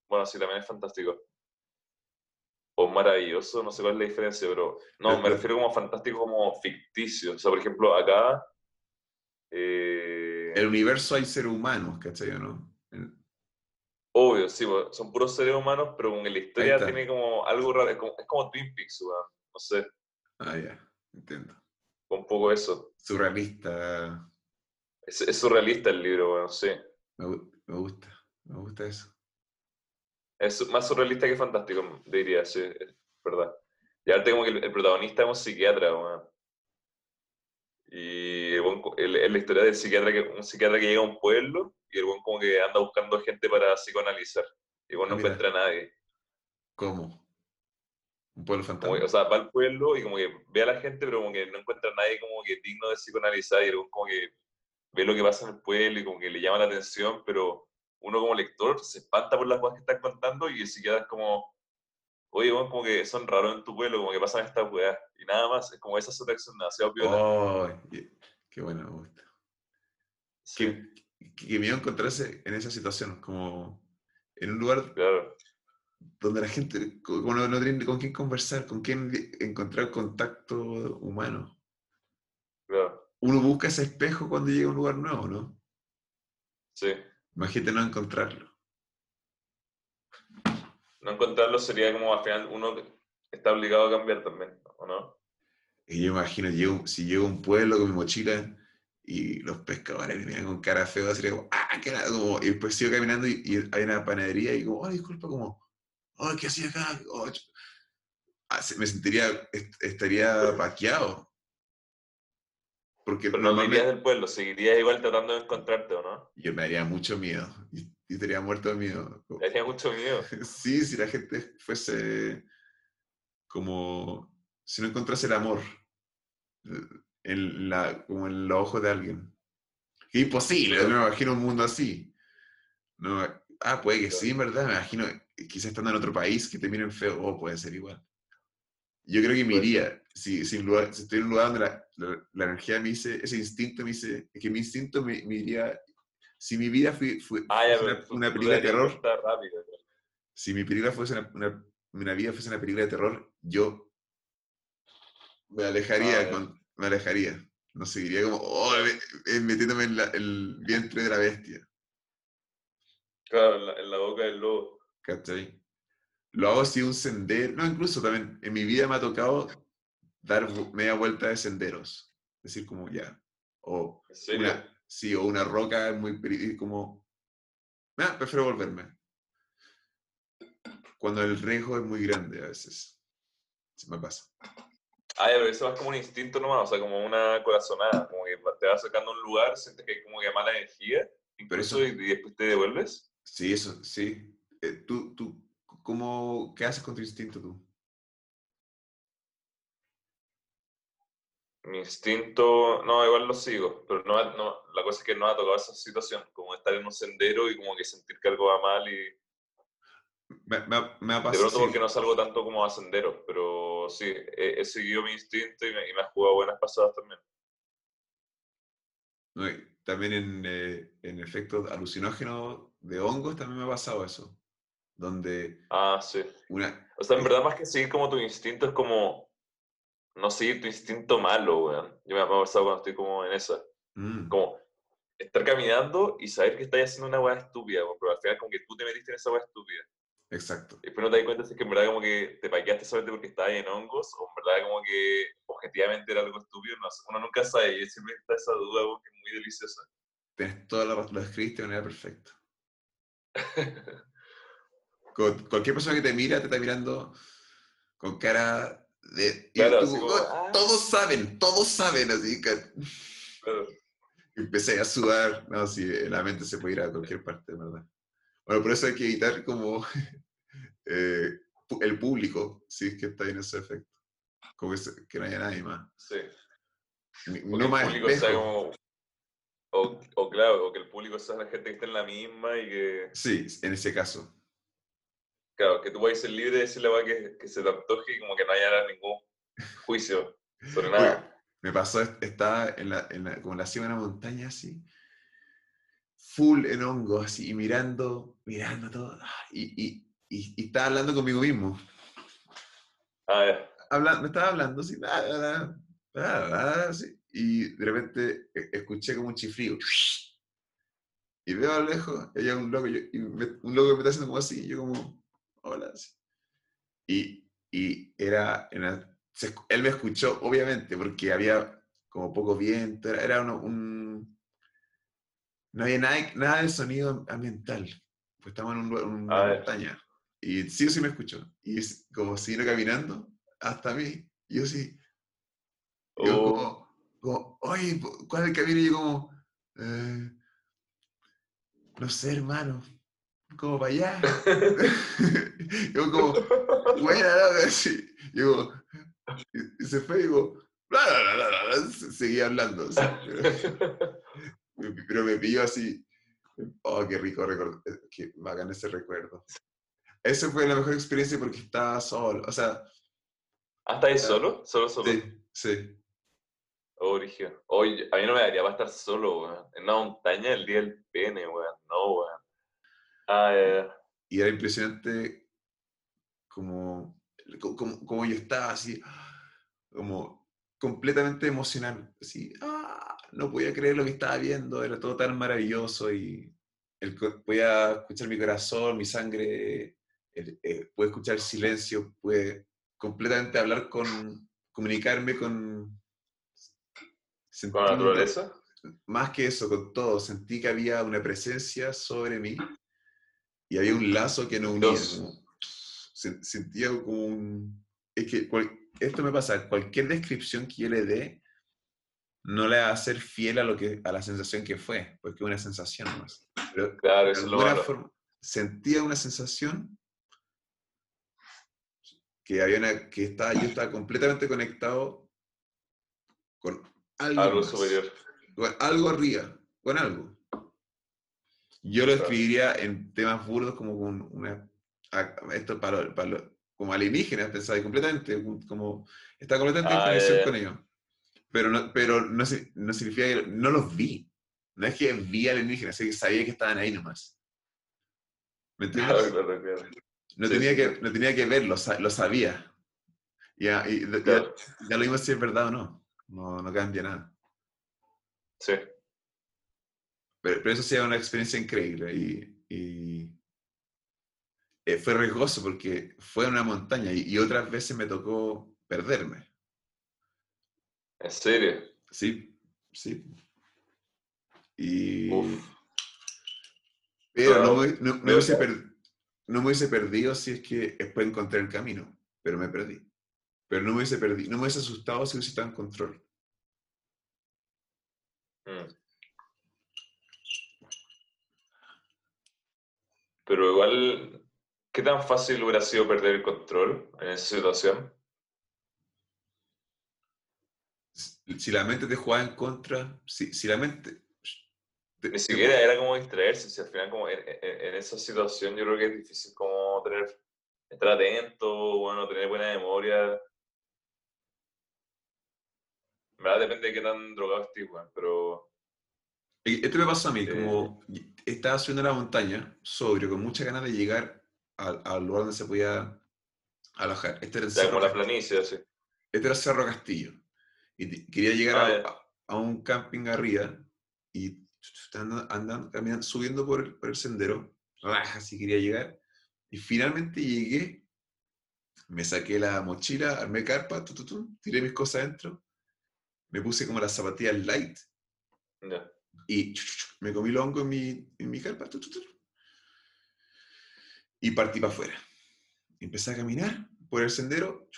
bueno, sí, también es fantástico. O maravilloso, no sé cuál es la diferencia, pero no, me refiero como fantástico como ficticio. O sea, por ejemplo, acá... eh, En el universo hay seres humanos, ¿cachai o no? En- Obvio, sí, son puros seres humanos, pero que la historia tiene como algo raro, es como, es como Twin Peaks, weón, no sé, Ah, ya, entiendo. un poco eso. Surrealista, Es, es surrealista el libro, weón, sí. me, gu- me gusta, me gusta eso. Es más surrealista que fantástico, diría, sí, es verdad. Y ahora como que el, el protagonista es un psiquiatra, weón. Y el co- el- es la historia del psiquiatra que, un psiquiatra que llega a un pueblo y el buen como que anda buscando gente para psicoanalizar. Y el weón Ah, no mira. encuentra a nadie. ¿Cómo? Un pueblo fantasma. que, o sea, va al pueblo y como que ve a la gente, pero como que no encuentra a nadie como que digno de psicoanalizar y el weón como que ve lo que pasa en el pueblo y como que le llama la atención, pero uno como lector se espanta por las cosas que están contando y el psiquiatra es como, oye, weón, como que son raros en tu pueblo, como que pasan estas weas y nada más, es como esa su reacción demasiado piola. Oh, qué bueno, me gusta. Sí, Qué, qué miedo encontrarse en esa situación, como en un lugar claro, donde la gente co- como no, no tiene con quién conversar, con quién encontrar contacto humano. claro, Uno busca ese espejo cuando llega a un lugar nuevo, ¿no? sí. Imagínate no encontrarlo. No encontrarlo sería como al final uno está obligado a cambiar también, ¿o no? Y yo imagino, llego, si llego a un pueblo con mi mochila y los pescadores me miran con cara feo, sería como, ah, qué nada, como, y después sigo caminando y, y hay una panadería y como, oh, disculpa, como, oh, ¿qué hacía acá? Oh, ch-". Ah, me sentiría, est- estaría paqueado. Porque Pero no te normalmente irías del pueblo, seguirías igual tratando de encontrarte, ¿o no? yo me daría mucho miedo y, y estaría muerto de miedo. Te daría mucho miedo. Sí, si la gente fuese como, si no encontrase el amor en la, como en los ojos de alguien. Imposible, no me imagino un mundo así. No, ah, puede que sí, verdad, me imagino, quizás estando en otro país que te miren feo, o puede ser igual. Yo creo que me iría, si, si, lugar- si estoy en un lugar donde la, la- la energía me dice, ese instinto me dice, que mi instinto me, me iría, si mi vida fue, fue- Ah, ya, una, una película de terror, rápido, si mi película fuese una, una- una vida fuese una película de terror, yo me alejaría, Ah, con- me alejaría. No seguiría como, oh, me- eh, metiéndome en la- el vientre de la bestia. Claro, en la, en la boca del lobo. ¿Cachai? Lo hago así un sendero. No, incluso también en mi vida me ha tocado dar media vuelta de senderos. Decir como ya. O una, sí, o una roca muy como. "Ah, prefiero volverme. Cuando el riesgo es muy grande a veces. Se me pasa. Ya, pero eso es como un instinto nomás, o sea, como una corazonada, como que te vas sacando a un lugar, sientes que hay como que mala energía, incluso, eso- y, después te devuelves. Sí, eso, sí. Eh, ¿Tú, tú, cómo, qué haces con tu instinto tú? Mi instinto, no, igual lo sigo, pero no, no, la cosa es que no ha tocado esa situación, como estar en un sendero y como que sentir que algo va mal y Me, me me ha pasado. pronto sí. porque no salgo tanto como a senderos, pero sí, he, he seguido mi instinto y me, y me ha jugado buenas pasadas también. No, y También en, eh, en efectos alucinógenos de hongos también me ha pasado eso. Donde Ah, sí. una... O sea, en verdad más que seguir como tu instinto es como no seguir tu instinto malo, weón. Yo me, me ha pasado cuando estoy como en esa. Mm, Como estar caminando y saber que estás haciendo una weá estúpida, weón, pero al final como que tú te metiste en esa weá estúpida. Exacto. Y después no te das cuenta si es que en verdad como que te paqueaste solamente porque estabas en hongos o en verdad como que objetivamente era algo estúpido. No uno nunca sabe y siempre está esa duda porque es muy deliciosa. Tienes toda la razón, lo escribiste de manera perfecta. Cu- cualquier persona que te mira te está mirando con cara de... Claro, tú, así como, "Oh, ah". Todos saben, todos saben, así que Claro. empecé a sudar. No, sí, la mente se puede ir a cualquier parte, ¿verdad? Bueno, por eso hay que evitar como eh, el público, si es que está en ese efecto. Como que, que no haya nadie más. Sí. Ni- No el más público sea como... O, o claro, o que el público sea la gente que está en la misma y que... Sí, en ese caso. Claro, que tú puedas ser libre de decirle a que, que se te antoje y como que no haya ningún juicio sobre Oye, nada. me pasó, est- estaba en la, en la- como en la cima de una montaña así, full en hongo, así, y mirando, mirando todo, ah, y, y, y, y estaba hablando conmigo mismo. Ah, ya. Habla- me estaba hablando así, ah, ah, así, y de repente e- escuché como un chiflido. Y veo a lo lejos, hay un loco, y yo- y me- un loco que me está haciendo como así, y yo como, hola, así. Y, y era, era- se él me escuchó, obviamente, porque había como poco viento, era, era uno- un... No había nada, nada de sonido ambiental, pues estamos en un una montaña. Y sí o sí me escuchó. Y es como siguiendo caminando hasta mí. Y yo sí, yo Oh, como, como, oye, ¿cuál es el camino? Y yo como, "Eh, no sé, hermano, como para allá. yo como, buena, loca, así. Yo como, y, y se fue y digo, bla, bla, bla, bla, bla, se- seguía hablando. pero, me- pilló así, oh, qué rico recuerdo, eh, qué bacán ese recuerdo. Esa fue la mejor experiencia porque estaba solo, o sea, ¿Ah, estás ahí solo? ¿Solo, solo? sí, sí. Oh, brígido. Oye, a mí no me daría para estar solo, weón. En una montaña el día del pene, weón. No, weón. Ah. Y era impresionante como, co- como, como yo estaba así, como completamente emocional. Así, ah, no podía creer lo que estaba viendo, era todo tan maravilloso y el, podía escuchar mi corazón, mi sangre, el- eh, pude escuchar el silencio, pude completamente hablar con, comunicarme con... ¿Con la naturaleza? más que eso, con todo, sentí que había una presencia sobre mí y había un lazo que nos unía. Se- sentía como un... Es que cual- esto me pasa, cualquier descripción que yo le dé no le va a ser fiel a, lo que, a la sensación que fue, porque es una sensación más. Pero Claro, de lo forma sentía una sensación que, había una, que estaba, yo estaba completamente conectado con algo, Algo más superior. con algo arriba, con algo. Yo lo escribiría en temas burdos como con una, esto para, para como alienígenas, pensaba completamente, como, está completamente en Ah, conexión ya, ya. con ellos. Pero, no, pero no, no significa que no los vi. No es que vi alienígenas, es que sabía que estaban ahí nomás. ¿Me entiendes? Claro, claro, claro. No, Sí, tenía sí, que, no tenía que verlo, lo sabía. Ya, y, ya- ya lo mismo si es verdad o no. No, no cambia nada. Sí. Pero, pero eso sí es una experiencia increíble y, y, eh, fue riesgoso porque fue una montaña y, y otras veces me tocó perderme. En serio. Sí, sí. Y, Uf. pero no, me, no- me hubiese per- no me hubiese perdido si es que después encontré el camino, pero me perdí. Pero no me hubiese perdido, no me hubiese asustado si hubiese estado en control. Mm. Pero igual, ¿qué tan fácil hubiera sido perder el control en esa situación? Si la mente te jugaba en contra, si, si la mente... te- Ni te- siquiera era como distraerse, si al final como en, en- en esa situación yo creo que es difícil como tener, estar atento, bueno, tener buena memoria. En verdad depende de qué tan drogado estés, weón, pero Esto me pasó a mí, Eh. como estaba subiendo la montaña, sobrio, con muchas ganas de llegar al, al lugar donde se podía alojar. Este era el ya Cerro, como la planicie, así. Este era Cerro Castillo. Y quería llegar Ah, a, a- un camping arriba y andando, andando caminando, subiendo por el, por el sendero, raja, si quería llegar. Y finalmente llegué, me saqué la mochila, armé carpa, tu, tu, tu, tiré mis cosas adentro, me puse como las zapatillas light Ya. y me comí los hongos en mi, en mi carpa y partí para afuera. Empecé a caminar por el sendero.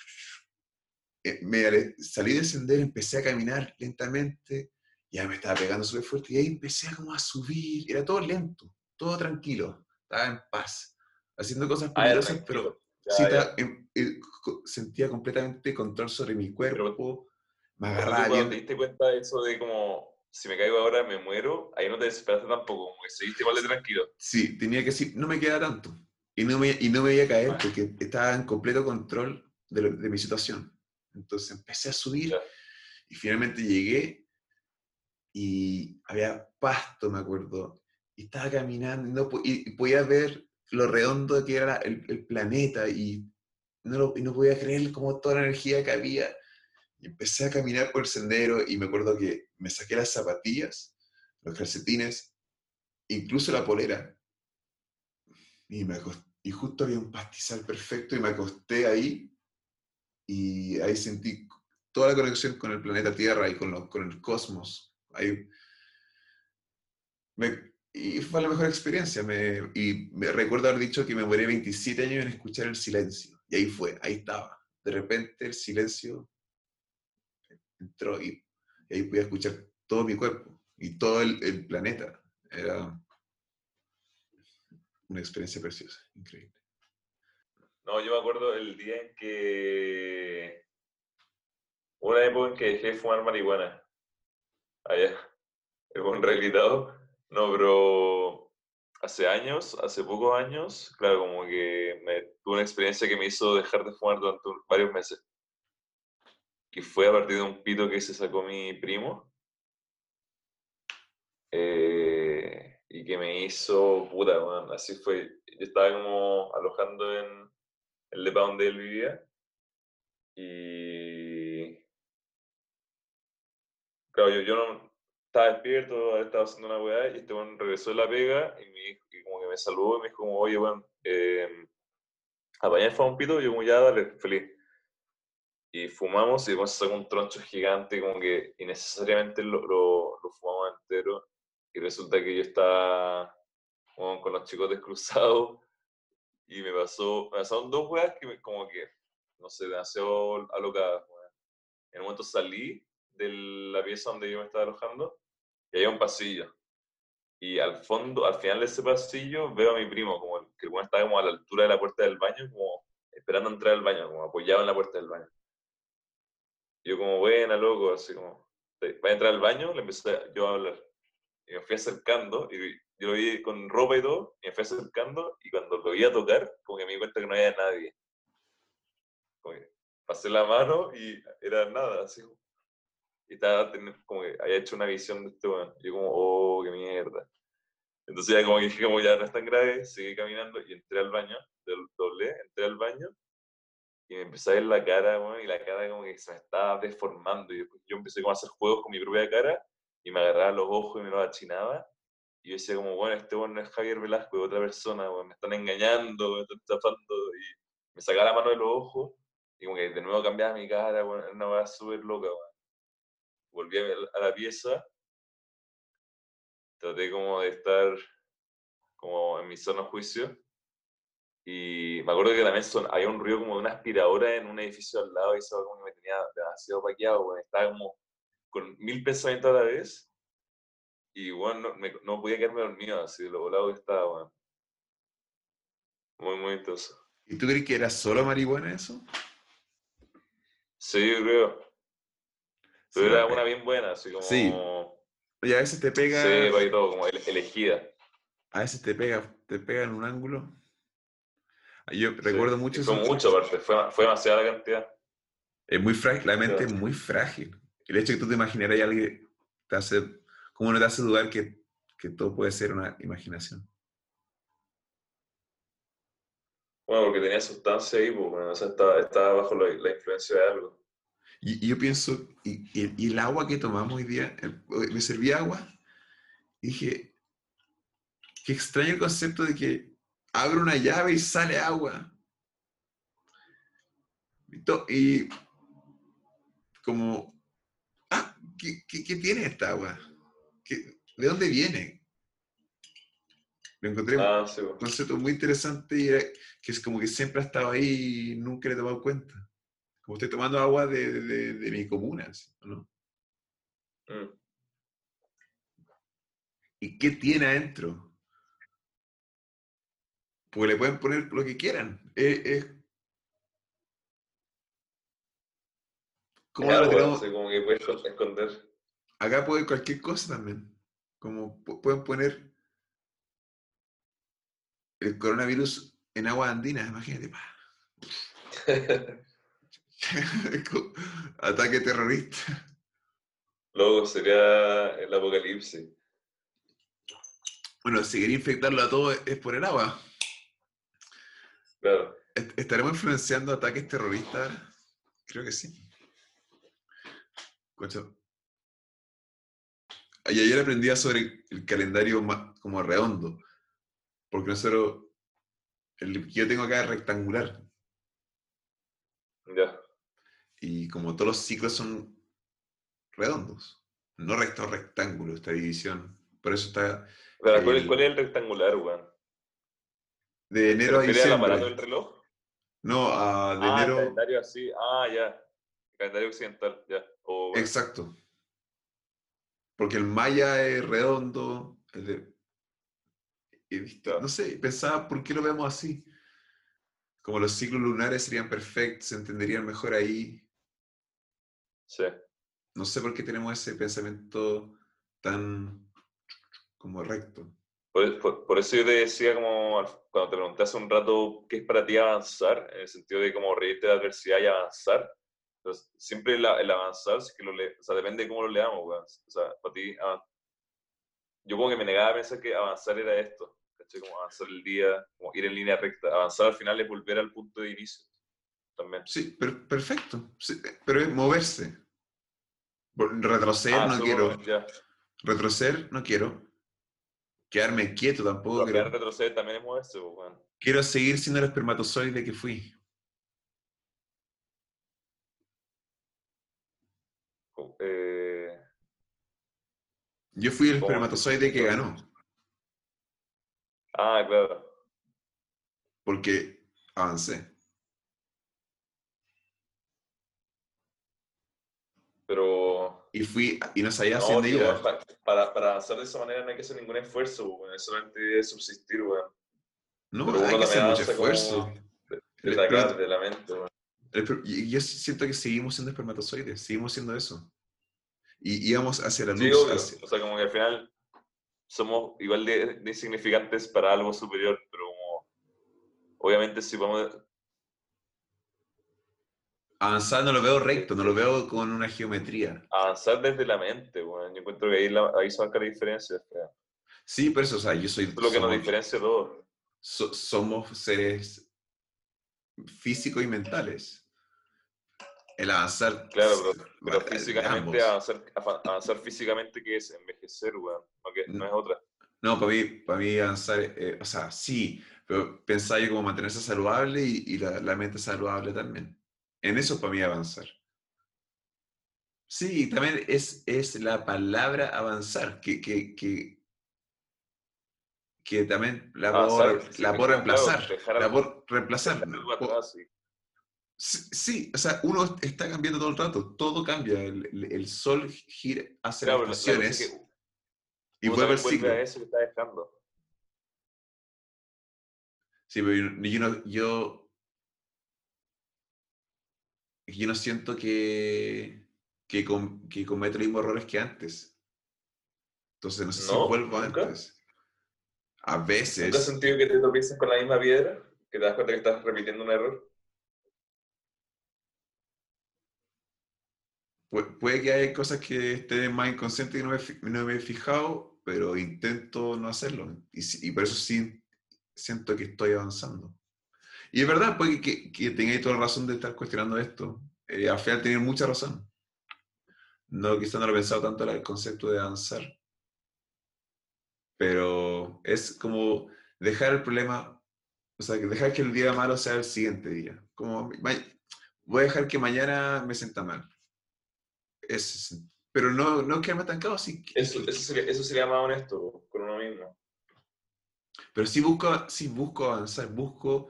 Me ale- salí del sendero, empecé a caminar lentamente, ya me estaba pegando súper fuerte y ahí empecé a como a subir, era todo lento, todo tranquilo, estaba en paz, haciendo cosas Ah, peligrosas, pero tranquilo. Ya, sí, ya. estaba en- eh, sentía completamente control sobre mi cuerpo, me Pero tú agarraba cuando te bien. diste cuenta de eso de como, si me caigo ahora me muero, ahí no te desesperaste tampoco, como que seguiste igual de tranquilo. Sí, tenía que decir, no me queda tanto. Y no me, y no me iba a caer porque estaba en completo control de, lo- de mi situación. Entonces empecé a subir y finalmente llegué y había pasto, me acuerdo. Y estaba caminando y, no, y- podía ver lo redondo que era el, el planeta y no, lo- y no podía creer como toda la energía que había. Y empecé a caminar por el sendero y me acuerdo que me saqué las zapatillas, los calcetines, incluso la polera. Y, me acos- y justo había un pastizal perfecto y me acosté ahí y ahí sentí toda la conexión con el planeta Tierra y con, lo- con el cosmos. Ahí me- y fue la mejor experiencia. Me, y me recuerdo haber dicho que me morí 27 años en escuchar el silencio. Y ahí fue, ahí estaba. De repente el silencio entró y, y ahí pude escuchar todo mi cuerpo y todo el, el planeta. Era una experiencia preciosa, increíble. No, yo me acuerdo el día en que... Una época en que dejé de fumar marihuana. Allá. El buen rehabilitado. No, pero hace años, hace pocos años, claro, como que me, tuve una experiencia que me hizo dejar de fumar durante un- varios meses. Que fue a partir de un pito que se sacó mi primo. Eh, y que me hizo, puta, weón, así fue. Yo estaba como alojando en el depa donde él vivía. Y. Claro, yo, yo no estaba despierto, estaba haciendo una weá, y este weón regresó de la pega y, me, y como que me saludó y me dijo, como, oye, weón, eh, apañar fue un pito, y yo, como, ya, dale, feliz. Y fumamos y después sacó un troncho gigante, como que innecesariamente lo, lo, lo fumamos entero. Y resulta que yo estaba weón, con los chicotes cruzados y me pasó, me pasaron dos weas que me, como que, no sé, demasiado alocadas. En un momento salí de la pieza donde yo me estaba alojando y había un pasillo. Y al fondo, al final de ese pasillo, veo a mi primo, como el- que el weón estaba como a la altura de la puerta del baño, como esperando entrar al baño, como apoyado en la puerta del baño. Yo como, buena, loco, así como, va a entrar al baño, le empecé yo a hablar. Y me fui acercando, y yo lo vi con ropa y todo, y me fui acercando, y cuando lo iba a tocar, como que me di cuenta que no había nadie. Pasé la mano y era nada, así. Y estaba como que había hecho una visión de este. Y yo como, oh, qué mierda. Entonces ya como dije, como ya no es tan grave, seguí caminando y entré al baño, del- doblé, entré al baño, y me empecé a ver la cara, weón, y la cara como que se me estaba deformando. Y yo empecé como a hacer juegos con mi propia cara, y me agarraba los ojos y me los achinaba. Y yo decía como, bueno, este weón no es Javier Velasco, es otra persona, weón, me están engañando, me están estafando. Y me sacaba la mano de los ojos, y como que de nuevo cambiaba mi cara, weón, era una weá súper loca. Volví a, la pieza, traté como de estar como en mi zona de juicio, y me acuerdo que también son, había un ruido como de una aspiradora en un edificio al lado, y eso me tenía demasiado paqueado, weón, estaba como con mil pensamientos a la vez, y bueno, no, me- no podía quedarme dormido así de lo volado que estaba, weón. Muy, muy intenso. ¿Y tú crees que era solo marihuana eso? Sí, yo creo. Pero Sí, era una bien buena, así como. Sí. Y a veces te pega, Sí, para y todo, como ele- elegida. a veces te pega, te pega en un ángulo. Yo Sí. recuerdo Y mucho Fue eso. mucho, aparte, fue, fue demasiada la cantidad. Es muy frágil, la mente es muy frágil. El hecho de que tú te imaginaras a alguien te hace, ¿cómo no te hace dudar que, que todo puede ser una imaginación? Bueno, porque tenía sustancia ahí, pues, bueno, o sea, estaba, estaba bajo la, la influencia de algo. Y, y yo pienso, y, y- y el agua que tomamos hoy día, el- me serví agua y dije, qué extraño el concepto de que abre una llave y sale agua. Y como, ah, ¿qué, qué- qué tiene esta agua? ¿Qué- ¿De dónde viene? Lo encontré un Ah, sí, weón. concepto muy interesante y era- que es como que siempre ha estado ahí y nunca le he tomado cuenta. Como estoy tomando agua de, de- de mi comuna, ¿no? Mm. ¿Y qué tiene adentro? Porque le pueden poner lo que quieran. Es, es- ¿Cómo Ya, lo tenemos? como que puedes esconder. Acá puede cualquier cosa también. Como pu- pueden poner el coronavirus en agua andina, imagínate. Ataque terrorista. Luego sería el apocalipsis. Bueno, si quería infectarlo a todo es por el agua. Claro. ¿Est- ¿Estaremos influenciando ataques terroristas? Creo que sí. Concha. Y ayer aprendía sobre el calendario ma- como redondo. Porque nosotros, el que yo tengo acá es rectangular. Ya. Y como todos los ciclos son redondos. No recto rectángulo, esta división. Por eso está Pero, ¿cuál, El- cuál es el rectangular, weón? de ¿Te enero a refieres al aparato del diciembre. reloj? No, a de ah, el enero. calendario así. Ah, ya. El calendario occidental, ya. O, bueno, Exacto. Porque el maya es redondo. el de- Claro. No sé, pensaba por qué lo vemos así. Como los ciclos lunares serían perfectos, se entenderían mejor ahí. Sí. No sé por qué tenemos ese pensamiento tan como recto. Por, por- por eso yo te decía, como cuando te pregunté hace un rato qué es para ti avanzar, en el sentido de como reírte de la adversidad y avanzar. Entonces, siempre el, el avanzar, es que lo le- o sea, depende de cómo lo leamos, weón. O sea, para ti, avan- yo como que me negaba a pensar que avanzar era esto, ¿cachai? Como avanzar el día, como ir en línea recta. Avanzar al final es volver al punto de inicio, también. Sí, per- perfecto. sí, pero es moverse. Retroceder Ah, no quiero. Ya. Retroceder no quiero. Quedarme quieto tampoco quiero. retroceder también es moverse, pues, weón. Quiero seguir siendo el espermatozoide que fui. Eh, Yo fui el espermatozoide que ganó. ah, claro. Porque avancé. Pero Y fui y no sabía hacia No, dónde tío, iba. pa- para, para avanzar de esa manera no hay que hacer ningún esfuerzo. Es solamente subsistir, weón. No, Pero hay que hacer mucho esfuerzo. Esperma- desde la mente, y yo siento que seguimos siendo espermatozoides, seguimos siendo eso. Y íbamos hacia la luz. Sí, hacia- O sea, como que al final somos igual de, de insignificantes para algo superior, pero como obviamente si vamos Avanzar no lo veo recto, no lo veo con una geometría. avanzar desde la mente, weón. Yo encuentro que ahí, la- ahí se marca la diferencia. Sí, por eso, o sea, yo soy. Es lo que nos somos- diferencia a todos. so- somos seres físicos y mentales. El avanzar. Claro, pero, físicamente, avanzar, físicamente, que es? Envejecer, weón. No, es otra. No, para mí, para mí avanzar, eh, o sea, sí, pero pensaba yo como mantenerse saludable y, y la, la mente saludable también. En eso para mí avanzar. Sí, también es, es la palabra avanzar, que, que, que, que también la puedo, sí, la puedo reemplazar. La puedo reemplazar. dejar algo puedo- atrás, sí. O sea, uno está cambiando todo el rato, todo cambia. El, el- sol gira, hace Claro, las la estaciones es que y vuelve al ciclo. eso que está dejando. Sí, pero yo, yo no, yo, yo no siento que, que, com- que cometo los mismos errores que antes. Entonces, no sé si ¿No? vuelvo ¿Nunca? antes. A ¿Nunca has veces, sentido que te tropiezas con la misma piedra? ¿Que te das cuenta que estás repitiendo un error? Pu- puede que haya cosas que estén más inconscientes y no me, no me he fijado, pero intento no hacerlo. Y, y por eso sí siento que estoy avanzando. Y es verdad, puede que, que toda la razón de estar cuestionando esto. Eh, al final mucha razón. No, quizá no lo he pensado tanto el concepto de avanzar. Pero es como dejar el problema O sea, dejar que el día malo sea el siguiente día. Como, voy a dejar que mañana me sienta mal. Es, pero no, no quedarme estancado, sí. Eso, eso, sería, eso sería más honesto con uno mismo. Pero sí busco, sí busco avanzar, busco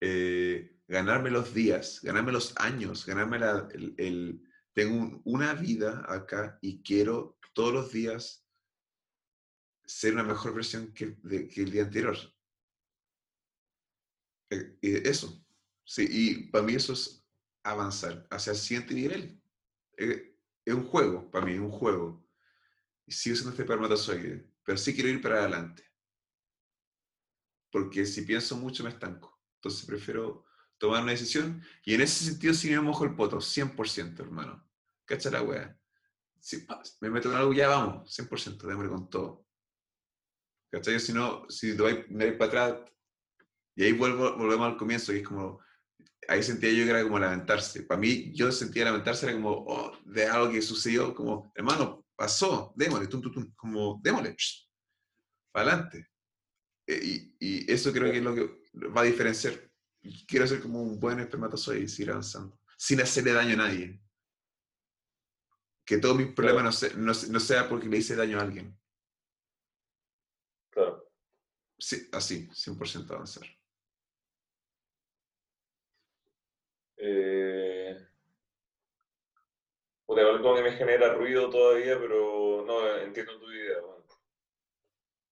eh, ganarme los días, ganarme los años, ganarme la- el, el- Tengo un- una vida acá y quiero todos los días ser una mejor versión que, de- que el día anterior. Eh, eso. Sí, y para mí eso es avanzar hacia el siguiente nivel. Es un juego, para mí, es un juego. Y sigo siendo este espermatozoide, pero sí quiero ir para adelante porque si pienso mucho me estanco. Entonces prefiero tomar una decisión y en ese sentido sí me mojo el poto, 100%, hermano. Cacha la wea. Si pa, me meto en algo, ya vamos, 100%, démosle con todo. ¿Cachai? Si no, si doy, me doy para atrás y ahí vuelvo, volvemos al comienzo y es como, ahí sentía yo que era como lamentarse. Para mí, yo sentía lamentarse era como, oh, de algo que sucedió, como, hermano, pasó, démosle, tum, tum, tum, como, démosle, para adelante. Eh, Y, y eso creo que es lo que va a diferenciar. Quiero ser como un buen espermatozoide y seguir avanzando, sin hacerle daño a nadie. Que todos mis problemas no, se- no, no sea porque le hice daño a alguien. Claro. Sí, así, 100% avanzar. Eh... Puta, algo que me genera ruido todavía, pero no entiendo tu idea. bueno. ¿Por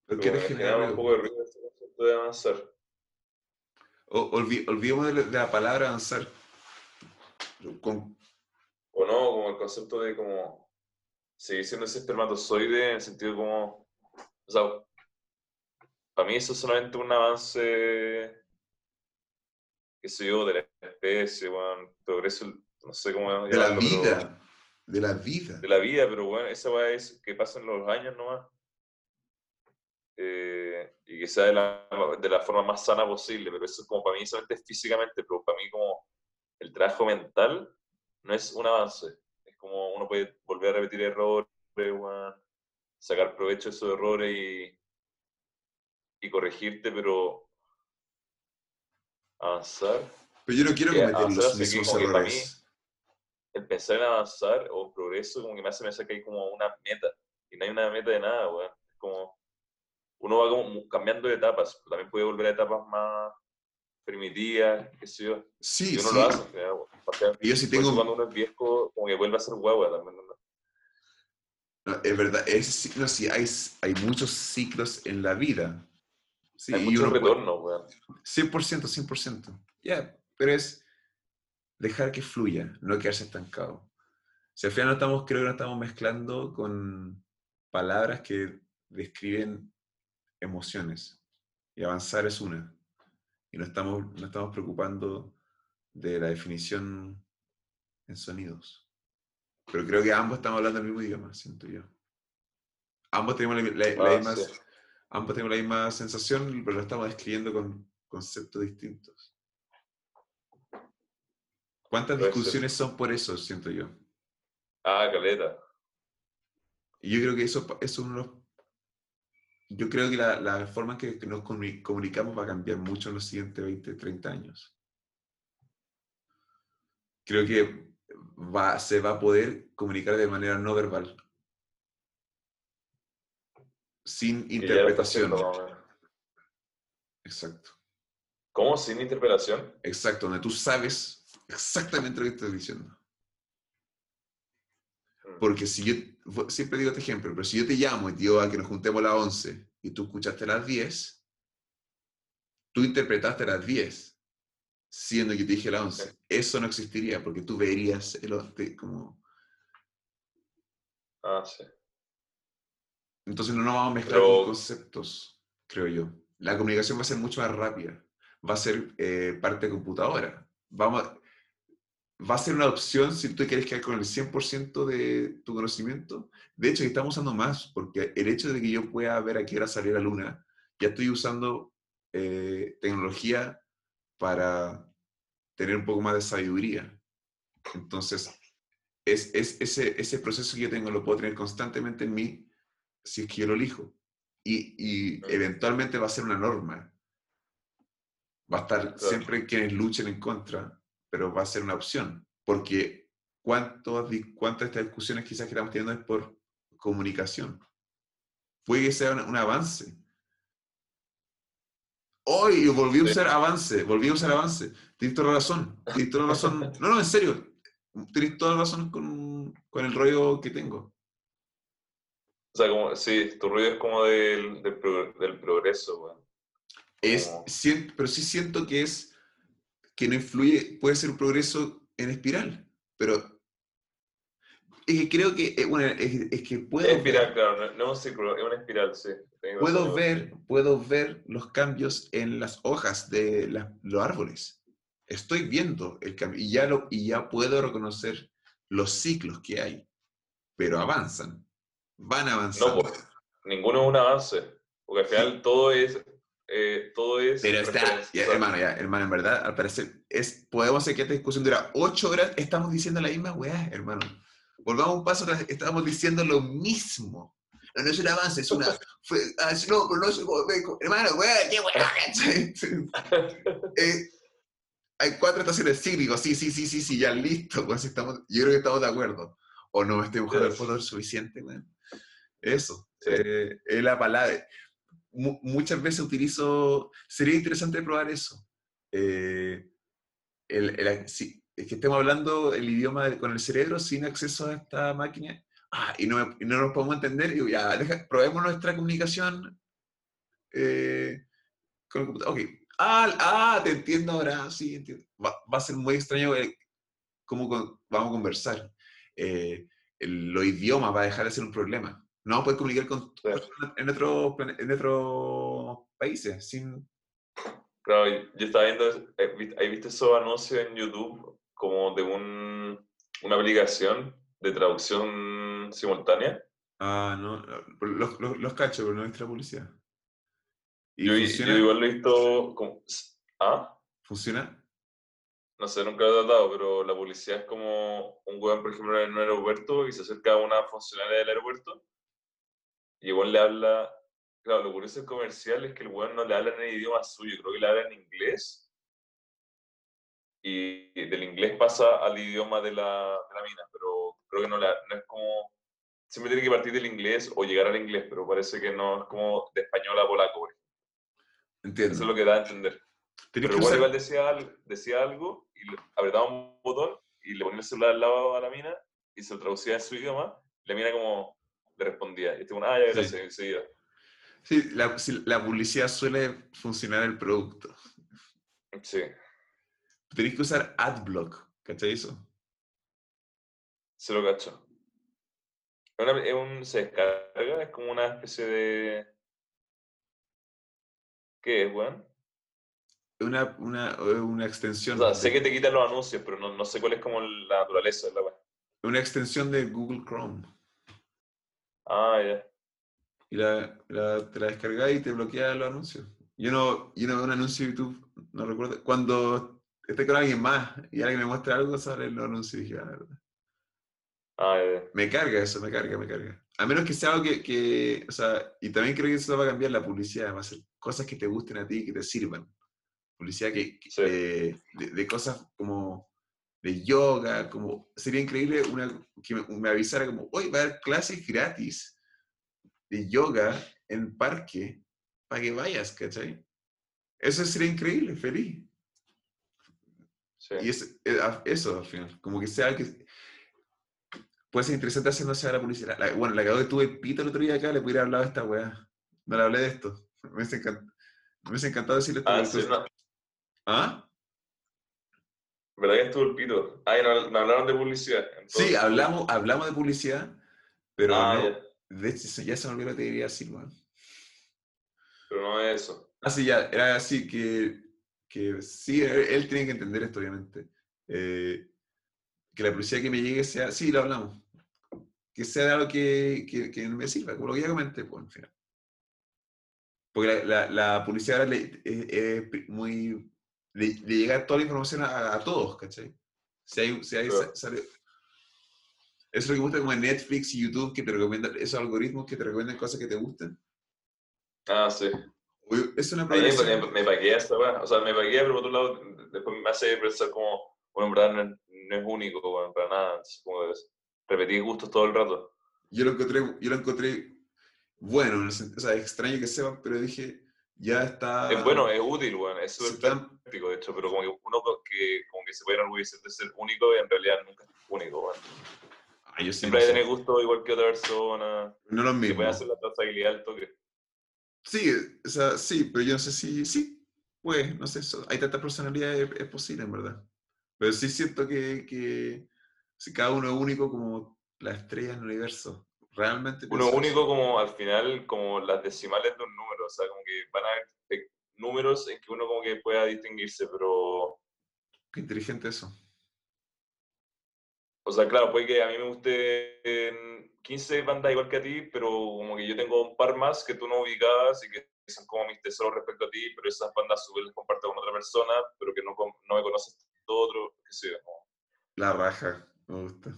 Pero qué te me genera un poco de ruido este concepto de avanzar. Olvi- olvidemos de la, de la palabra avanzar. Con, O no, como el concepto de como seguir siendo ese espermatozoide en el sentido como, o sea, para mí eso es solamente un avance, qué sé yo, de la especie, bueno, progreso, no sé cómo de la llamarlo, pero- vida. De la vida. de la vida, pero bueno, esa weá es que pasan los años nomás. Eh, y que sea de la, de la forma más sana posible, pero eso es como para mí solamente físicamente, pero para mí como el trabajo mental no es un avance. Es como uno puede volver a repetir errores, weón, sacar provecho de esos errores y, y corregirte, pero avanzar. Pero yo no quiero que cometer avanzar los que mismos como que errores. el pensar en avanzar o progreso como que me hace pensar que hay como una meta y no hay una meta de nada, weón. Es como uno va como cambiando de etapas, también puede volver a etapas más primitivas, qué sé yo. Sí, uno sí. lo hace. O sea, Yo sí tengo- cuando uno es viejo, como que vuelve a ser guagua también. ¿no? No, es verdad, es, no, sí, hay, hay muchos ciclos en la vida. Sí, hay mucho retorno, weón. 100%, 100%. Ya, pero es dejar que fluya, no quedarse estancado. Si al final no estamos, creo que no estamos mezclando con palabras que describen emociones. Y avanzar es una. Y no estamos, no estamos preocupando de la definición en sonidos. Pero creo que ambos estamos hablando el mismo idioma, siento yo. Ambos tenemos la, la- la Ah, misma, sí. Ambos tenemos la misma sensación, pero lo estamos describiendo con conceptos distintos. ¿Cuántas Puede ser. discusiones son por eso, siento yo? Ah, caleta. Y yo creo que eso, es uno de los- Yo creo que la, la forma en que, nos comuni- comunicamos va a cambiar mucho en los siguientes 20, 30 años. Creo que va, se va a poder comunicar de manera no verbal. Sin interpretación. Exacto. ¿Cómo? ¿Sin interpelación? Exacto, donde tú sabes exactamente lo que estoy diciendo. Mm. Porque si yo, siempre digo este ejemplo, pero si yo te llamo y te digo a que nos juntemos a las 11 y tú escuchaste a las 10, tú interpretaste a las 10, siendo que te dije a las 11. Sí. Eso no existiría porque tú verías el, como... Ah, sí. Entonces no nos vamos a mezclar Pero- con conceptos, creo yo. La comunicación va a ser mucho más rápida. Va a ser eh, parte de computadora. Vamos a- va a ser una opción si tú quieres quedar con el 100% de tu conocimiento. De hecho, estamos usando más, porque el hecho de que yo pueda ver a qué hora salir la luna, ya estoy usando eh, tecnología para tener un poco más de sabiduría. Entonces, es, es ese, ese proceso que yo tengo lo puedo tener constantemente en mí si es que yo lo elijo. Y, y eventualmente va a ser una norma. Va a estar siempre quienes luchen en contra, pero va a ser una opción. Porque ¿cuántos, di- ¿cuántas de estas discusiones quizás que estamos teniendo es por comunicación? Puede que sea un, un avance. Hoy volví a usar avance, volví a usar avance. Tienes toda la razón, tienes toda la razón. No, no, en serio, tienes toda la razón con, con el rollo que tengo. O sea, como, sí, tu ruido es como del, del, pro- del progreso, weón. Es, Como- sien- pero sí siento que es, que no influye, puede ser un progreso en espiral, pero es que creo que, eh, bueno, es, es que puedo, Es espiral, ver, claro, no, no es un círculo, es una espiral, sí. Puedo, ver, puedo ver los cambios en las hojas de la- los árboles. Estoy viendo el cambio y ya, lo, y ya puedo reconocer los ciclos que hay, pero avanzan, van avanzando. pues, Ninguno es un avance, porque al final todo es... eh, todo es Pero está, ya, hermano, ya, hermano, en verdad, al parecer, es, podemos hacer que esta discusión dura ocho horas, estamos diciendo la misma weá, hermano. Volvamos un paso atrás, estamos diciendo lo mismo. No, no es un avance, es una... Fue, ah, no, pero no es... Hermano, weá, qué weá. Eh, hay cuatro estaciones cíclicos, sí, sí, sí, sí, sí, ya listo, pues estamos, yo creo que estamos de acuerdo. O no me estoy buscando el fondo suficiente, weón. Eso, Sí. eh, es la palabra. Mu- muchas veces utilizo, sería interesante probar eso. Eh, el, el- si- es que estemos hablando el idioma de- con el cerebro sin acceso a esta máquina ah, y, no, y no nos podemos entender, y ya, deja- probemos nuestra comunicación eh, con el computador. Ok, ah, ah, te entiendo ahora, sí, entiendo. Va, va a ser muy extraño cómo con- vamos a conversar. Eh, el- los idiomas va a dejar de ser un problema. No vamos a poder comunicar con, en, otros plane- en otros países sin... Claro, yo estaba viendo, eh, vi- ¿hay visto esos anuncios en YouTube como de un, una aplicación de traducción simultánea? Ah, no, los, los, los cacho, pero no extra publicidad. ¿Y Yo, funciona? yo igual lo he visto como... ¿Ah? ¿Funciona? No sé, nunca lo he tratado, pero la publicidad es como un weón, por ejemplo, en un aeropuerto y se acerca a una funcionaria del aeropuerto y igual le habla... Claro, lo curioso del comercial es que el weón no le habla en el idioma suyo, creo que le habla en inglés y del inglés pasa al idioma de la, de la mina, pero creo que no, la- no es como... Siempre tiene que partir del inglés o llegar al inglés, pero parece que no es como de español a polaco. Entiendo. Eso es lo que da a entender. Pero que igual, igual decía, decía algo y apretaba un botón y le ponía el celular al lado a la mina y se lo traducía en su idioma. Y la mina como respondía. Y como, ah, ya, Sí. gracias, la, publicidad suele funcionar el producto. Sí, Tenéis que usar AdBlock, ¿cachai eso? se lo cacho. Es un, se descarga, es como una especie de... ¿Qué es, weón? Es una, una, una extensión. O sea, sé que te quitan los anuncios, pero no, no sé cuál es como la naturaleza de la weá. una extensión de Google Chrome. Ah, ya. Y la, la- te la descargáis y te bloquea los anuncios. Yo no, yo no veo un anuncio de YouTube, no recuerdo. Cuando estoy con alguien más y alguien me muestra algo, sale el anuncio y dije, ah, verdad. Ah, ya. Me carga eso, me carga, me carga. A menos que sea algo que, que, o sea, y también creo que eso va a cambiar la publicidad, va a ser cosas que te gusten a ti y que te sirvan. Publicidad que, que- Sí. eh, de, de cosas como de yoga, como, sería increíble una, que me, me avisara como, hoy va a haber clases gratis de yoga en parque para que vayas, ¿cachai? Eso sería increíble, feliz. Sí. Y es, eh, a- eso al final, como que sea que puede ser interesante haciéndose a la publicidad. La- bueno, la que tuve el pito el otro día acá, le pudiera hablado de esta weá. No le hablé de esto. Me hubiese encantado, me hubiese encantado decirle esto. Ah, sí, no. ¿Ah? ¿Verdad que estuvo el pito? Ah, no- me hablaron de publicidad. Sí, entonces- hablamos, hablamos de publicidad, pero Ah, no. ya. De hecho, ya se me olvidó lo que te quería decir, weón. Pero no es eso. Ah, sí, ya, era así que, que sí, él, él tiene que entender esto, obviamente. Eh, que la publicidad que me llegue sea, sí, lo hablamos, que sea algo que, que, que me sirva, como lo que ya comenté, pues, al final. Porque la, la, la publicidad ahora es, es muy, le, le llega toda la información a, a todos, ¿cachai? Si hay, si hay Claro. sa- sale- eso es lo que gusta como en Netflix y YouTube, que te recomiendan, esos algoritmos que te recomiendan cosas que te gustan. Ah, sí. Es una me, progresión. me, me paquea esta. O sea, me paquea, pero por otro lado, después me hace pensar como, bueno, en verdad no es, no es único, weón, para nada. Entonces, como repetir gustos todo el rato. Yo lo encontré, yo lo encontré bueno, en el sentido- o sea, es extraño que sepan, pero dije, ya está. Es bueno, es útil, weón, es se súper están- práctico, de hecho, pero como que uno que, como que se puede enorgullecer de ser único y en realidad nunca es único. Ah, yo sí Siempre hay que tener gusto igual que otra persona, No lo mismo. puede hacer la trazabilidad al toque. Sí, o sea, sí, pero yo no sé si, sí, pues, no sé, eso- hay tantas personalidades, es, es posible, en verdad. Pero sí siento que, que si cada uno es único como la estrella en el universo, realmente Uno único como al final, como las decimales de un número, o sea, como que van a haber números en que uno como que pueda distinguirse, pero, Qué inteligente eso. o sea, claro, puede que a mí me gusten 15 bandas igual que a ti, pero como que yo tengo un par más que tú no ubicabas y que son como mis tesoros respecto a ti, pero esas bandas súper las comparto con otra persona, pero que no, no me conoces todo otro, qué sé yo, como- La raja, me gusta.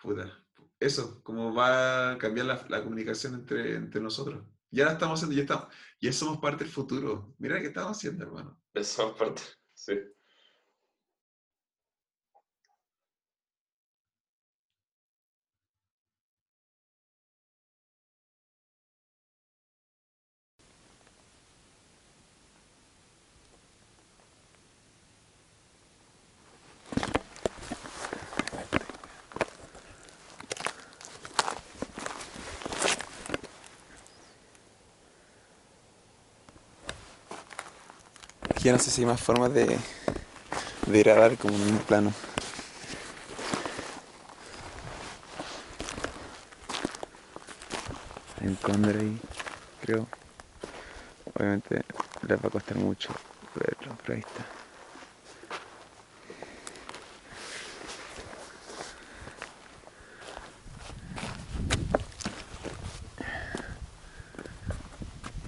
Puta. Eso, cómo va a cambiar la, la comunicación entre, entre nosotros. Ya la estamos haciendo, ya, estamos, ya somos parte del futuro. Mira qué estamos haciendo, hermano. Es parte, sí. Yo no sé si hay más formas de, de grabar como en un plano. Hay un cóndor ahí, creo. Obviamente les va a costar mucho verlo, pero ahí está.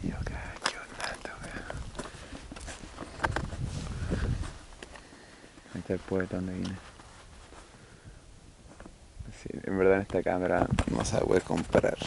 Y yo acá, ¿qué onda esta wea? Ahí está el pueblo donde vine. Sí, en verdad en esta cámara no se poder comparar.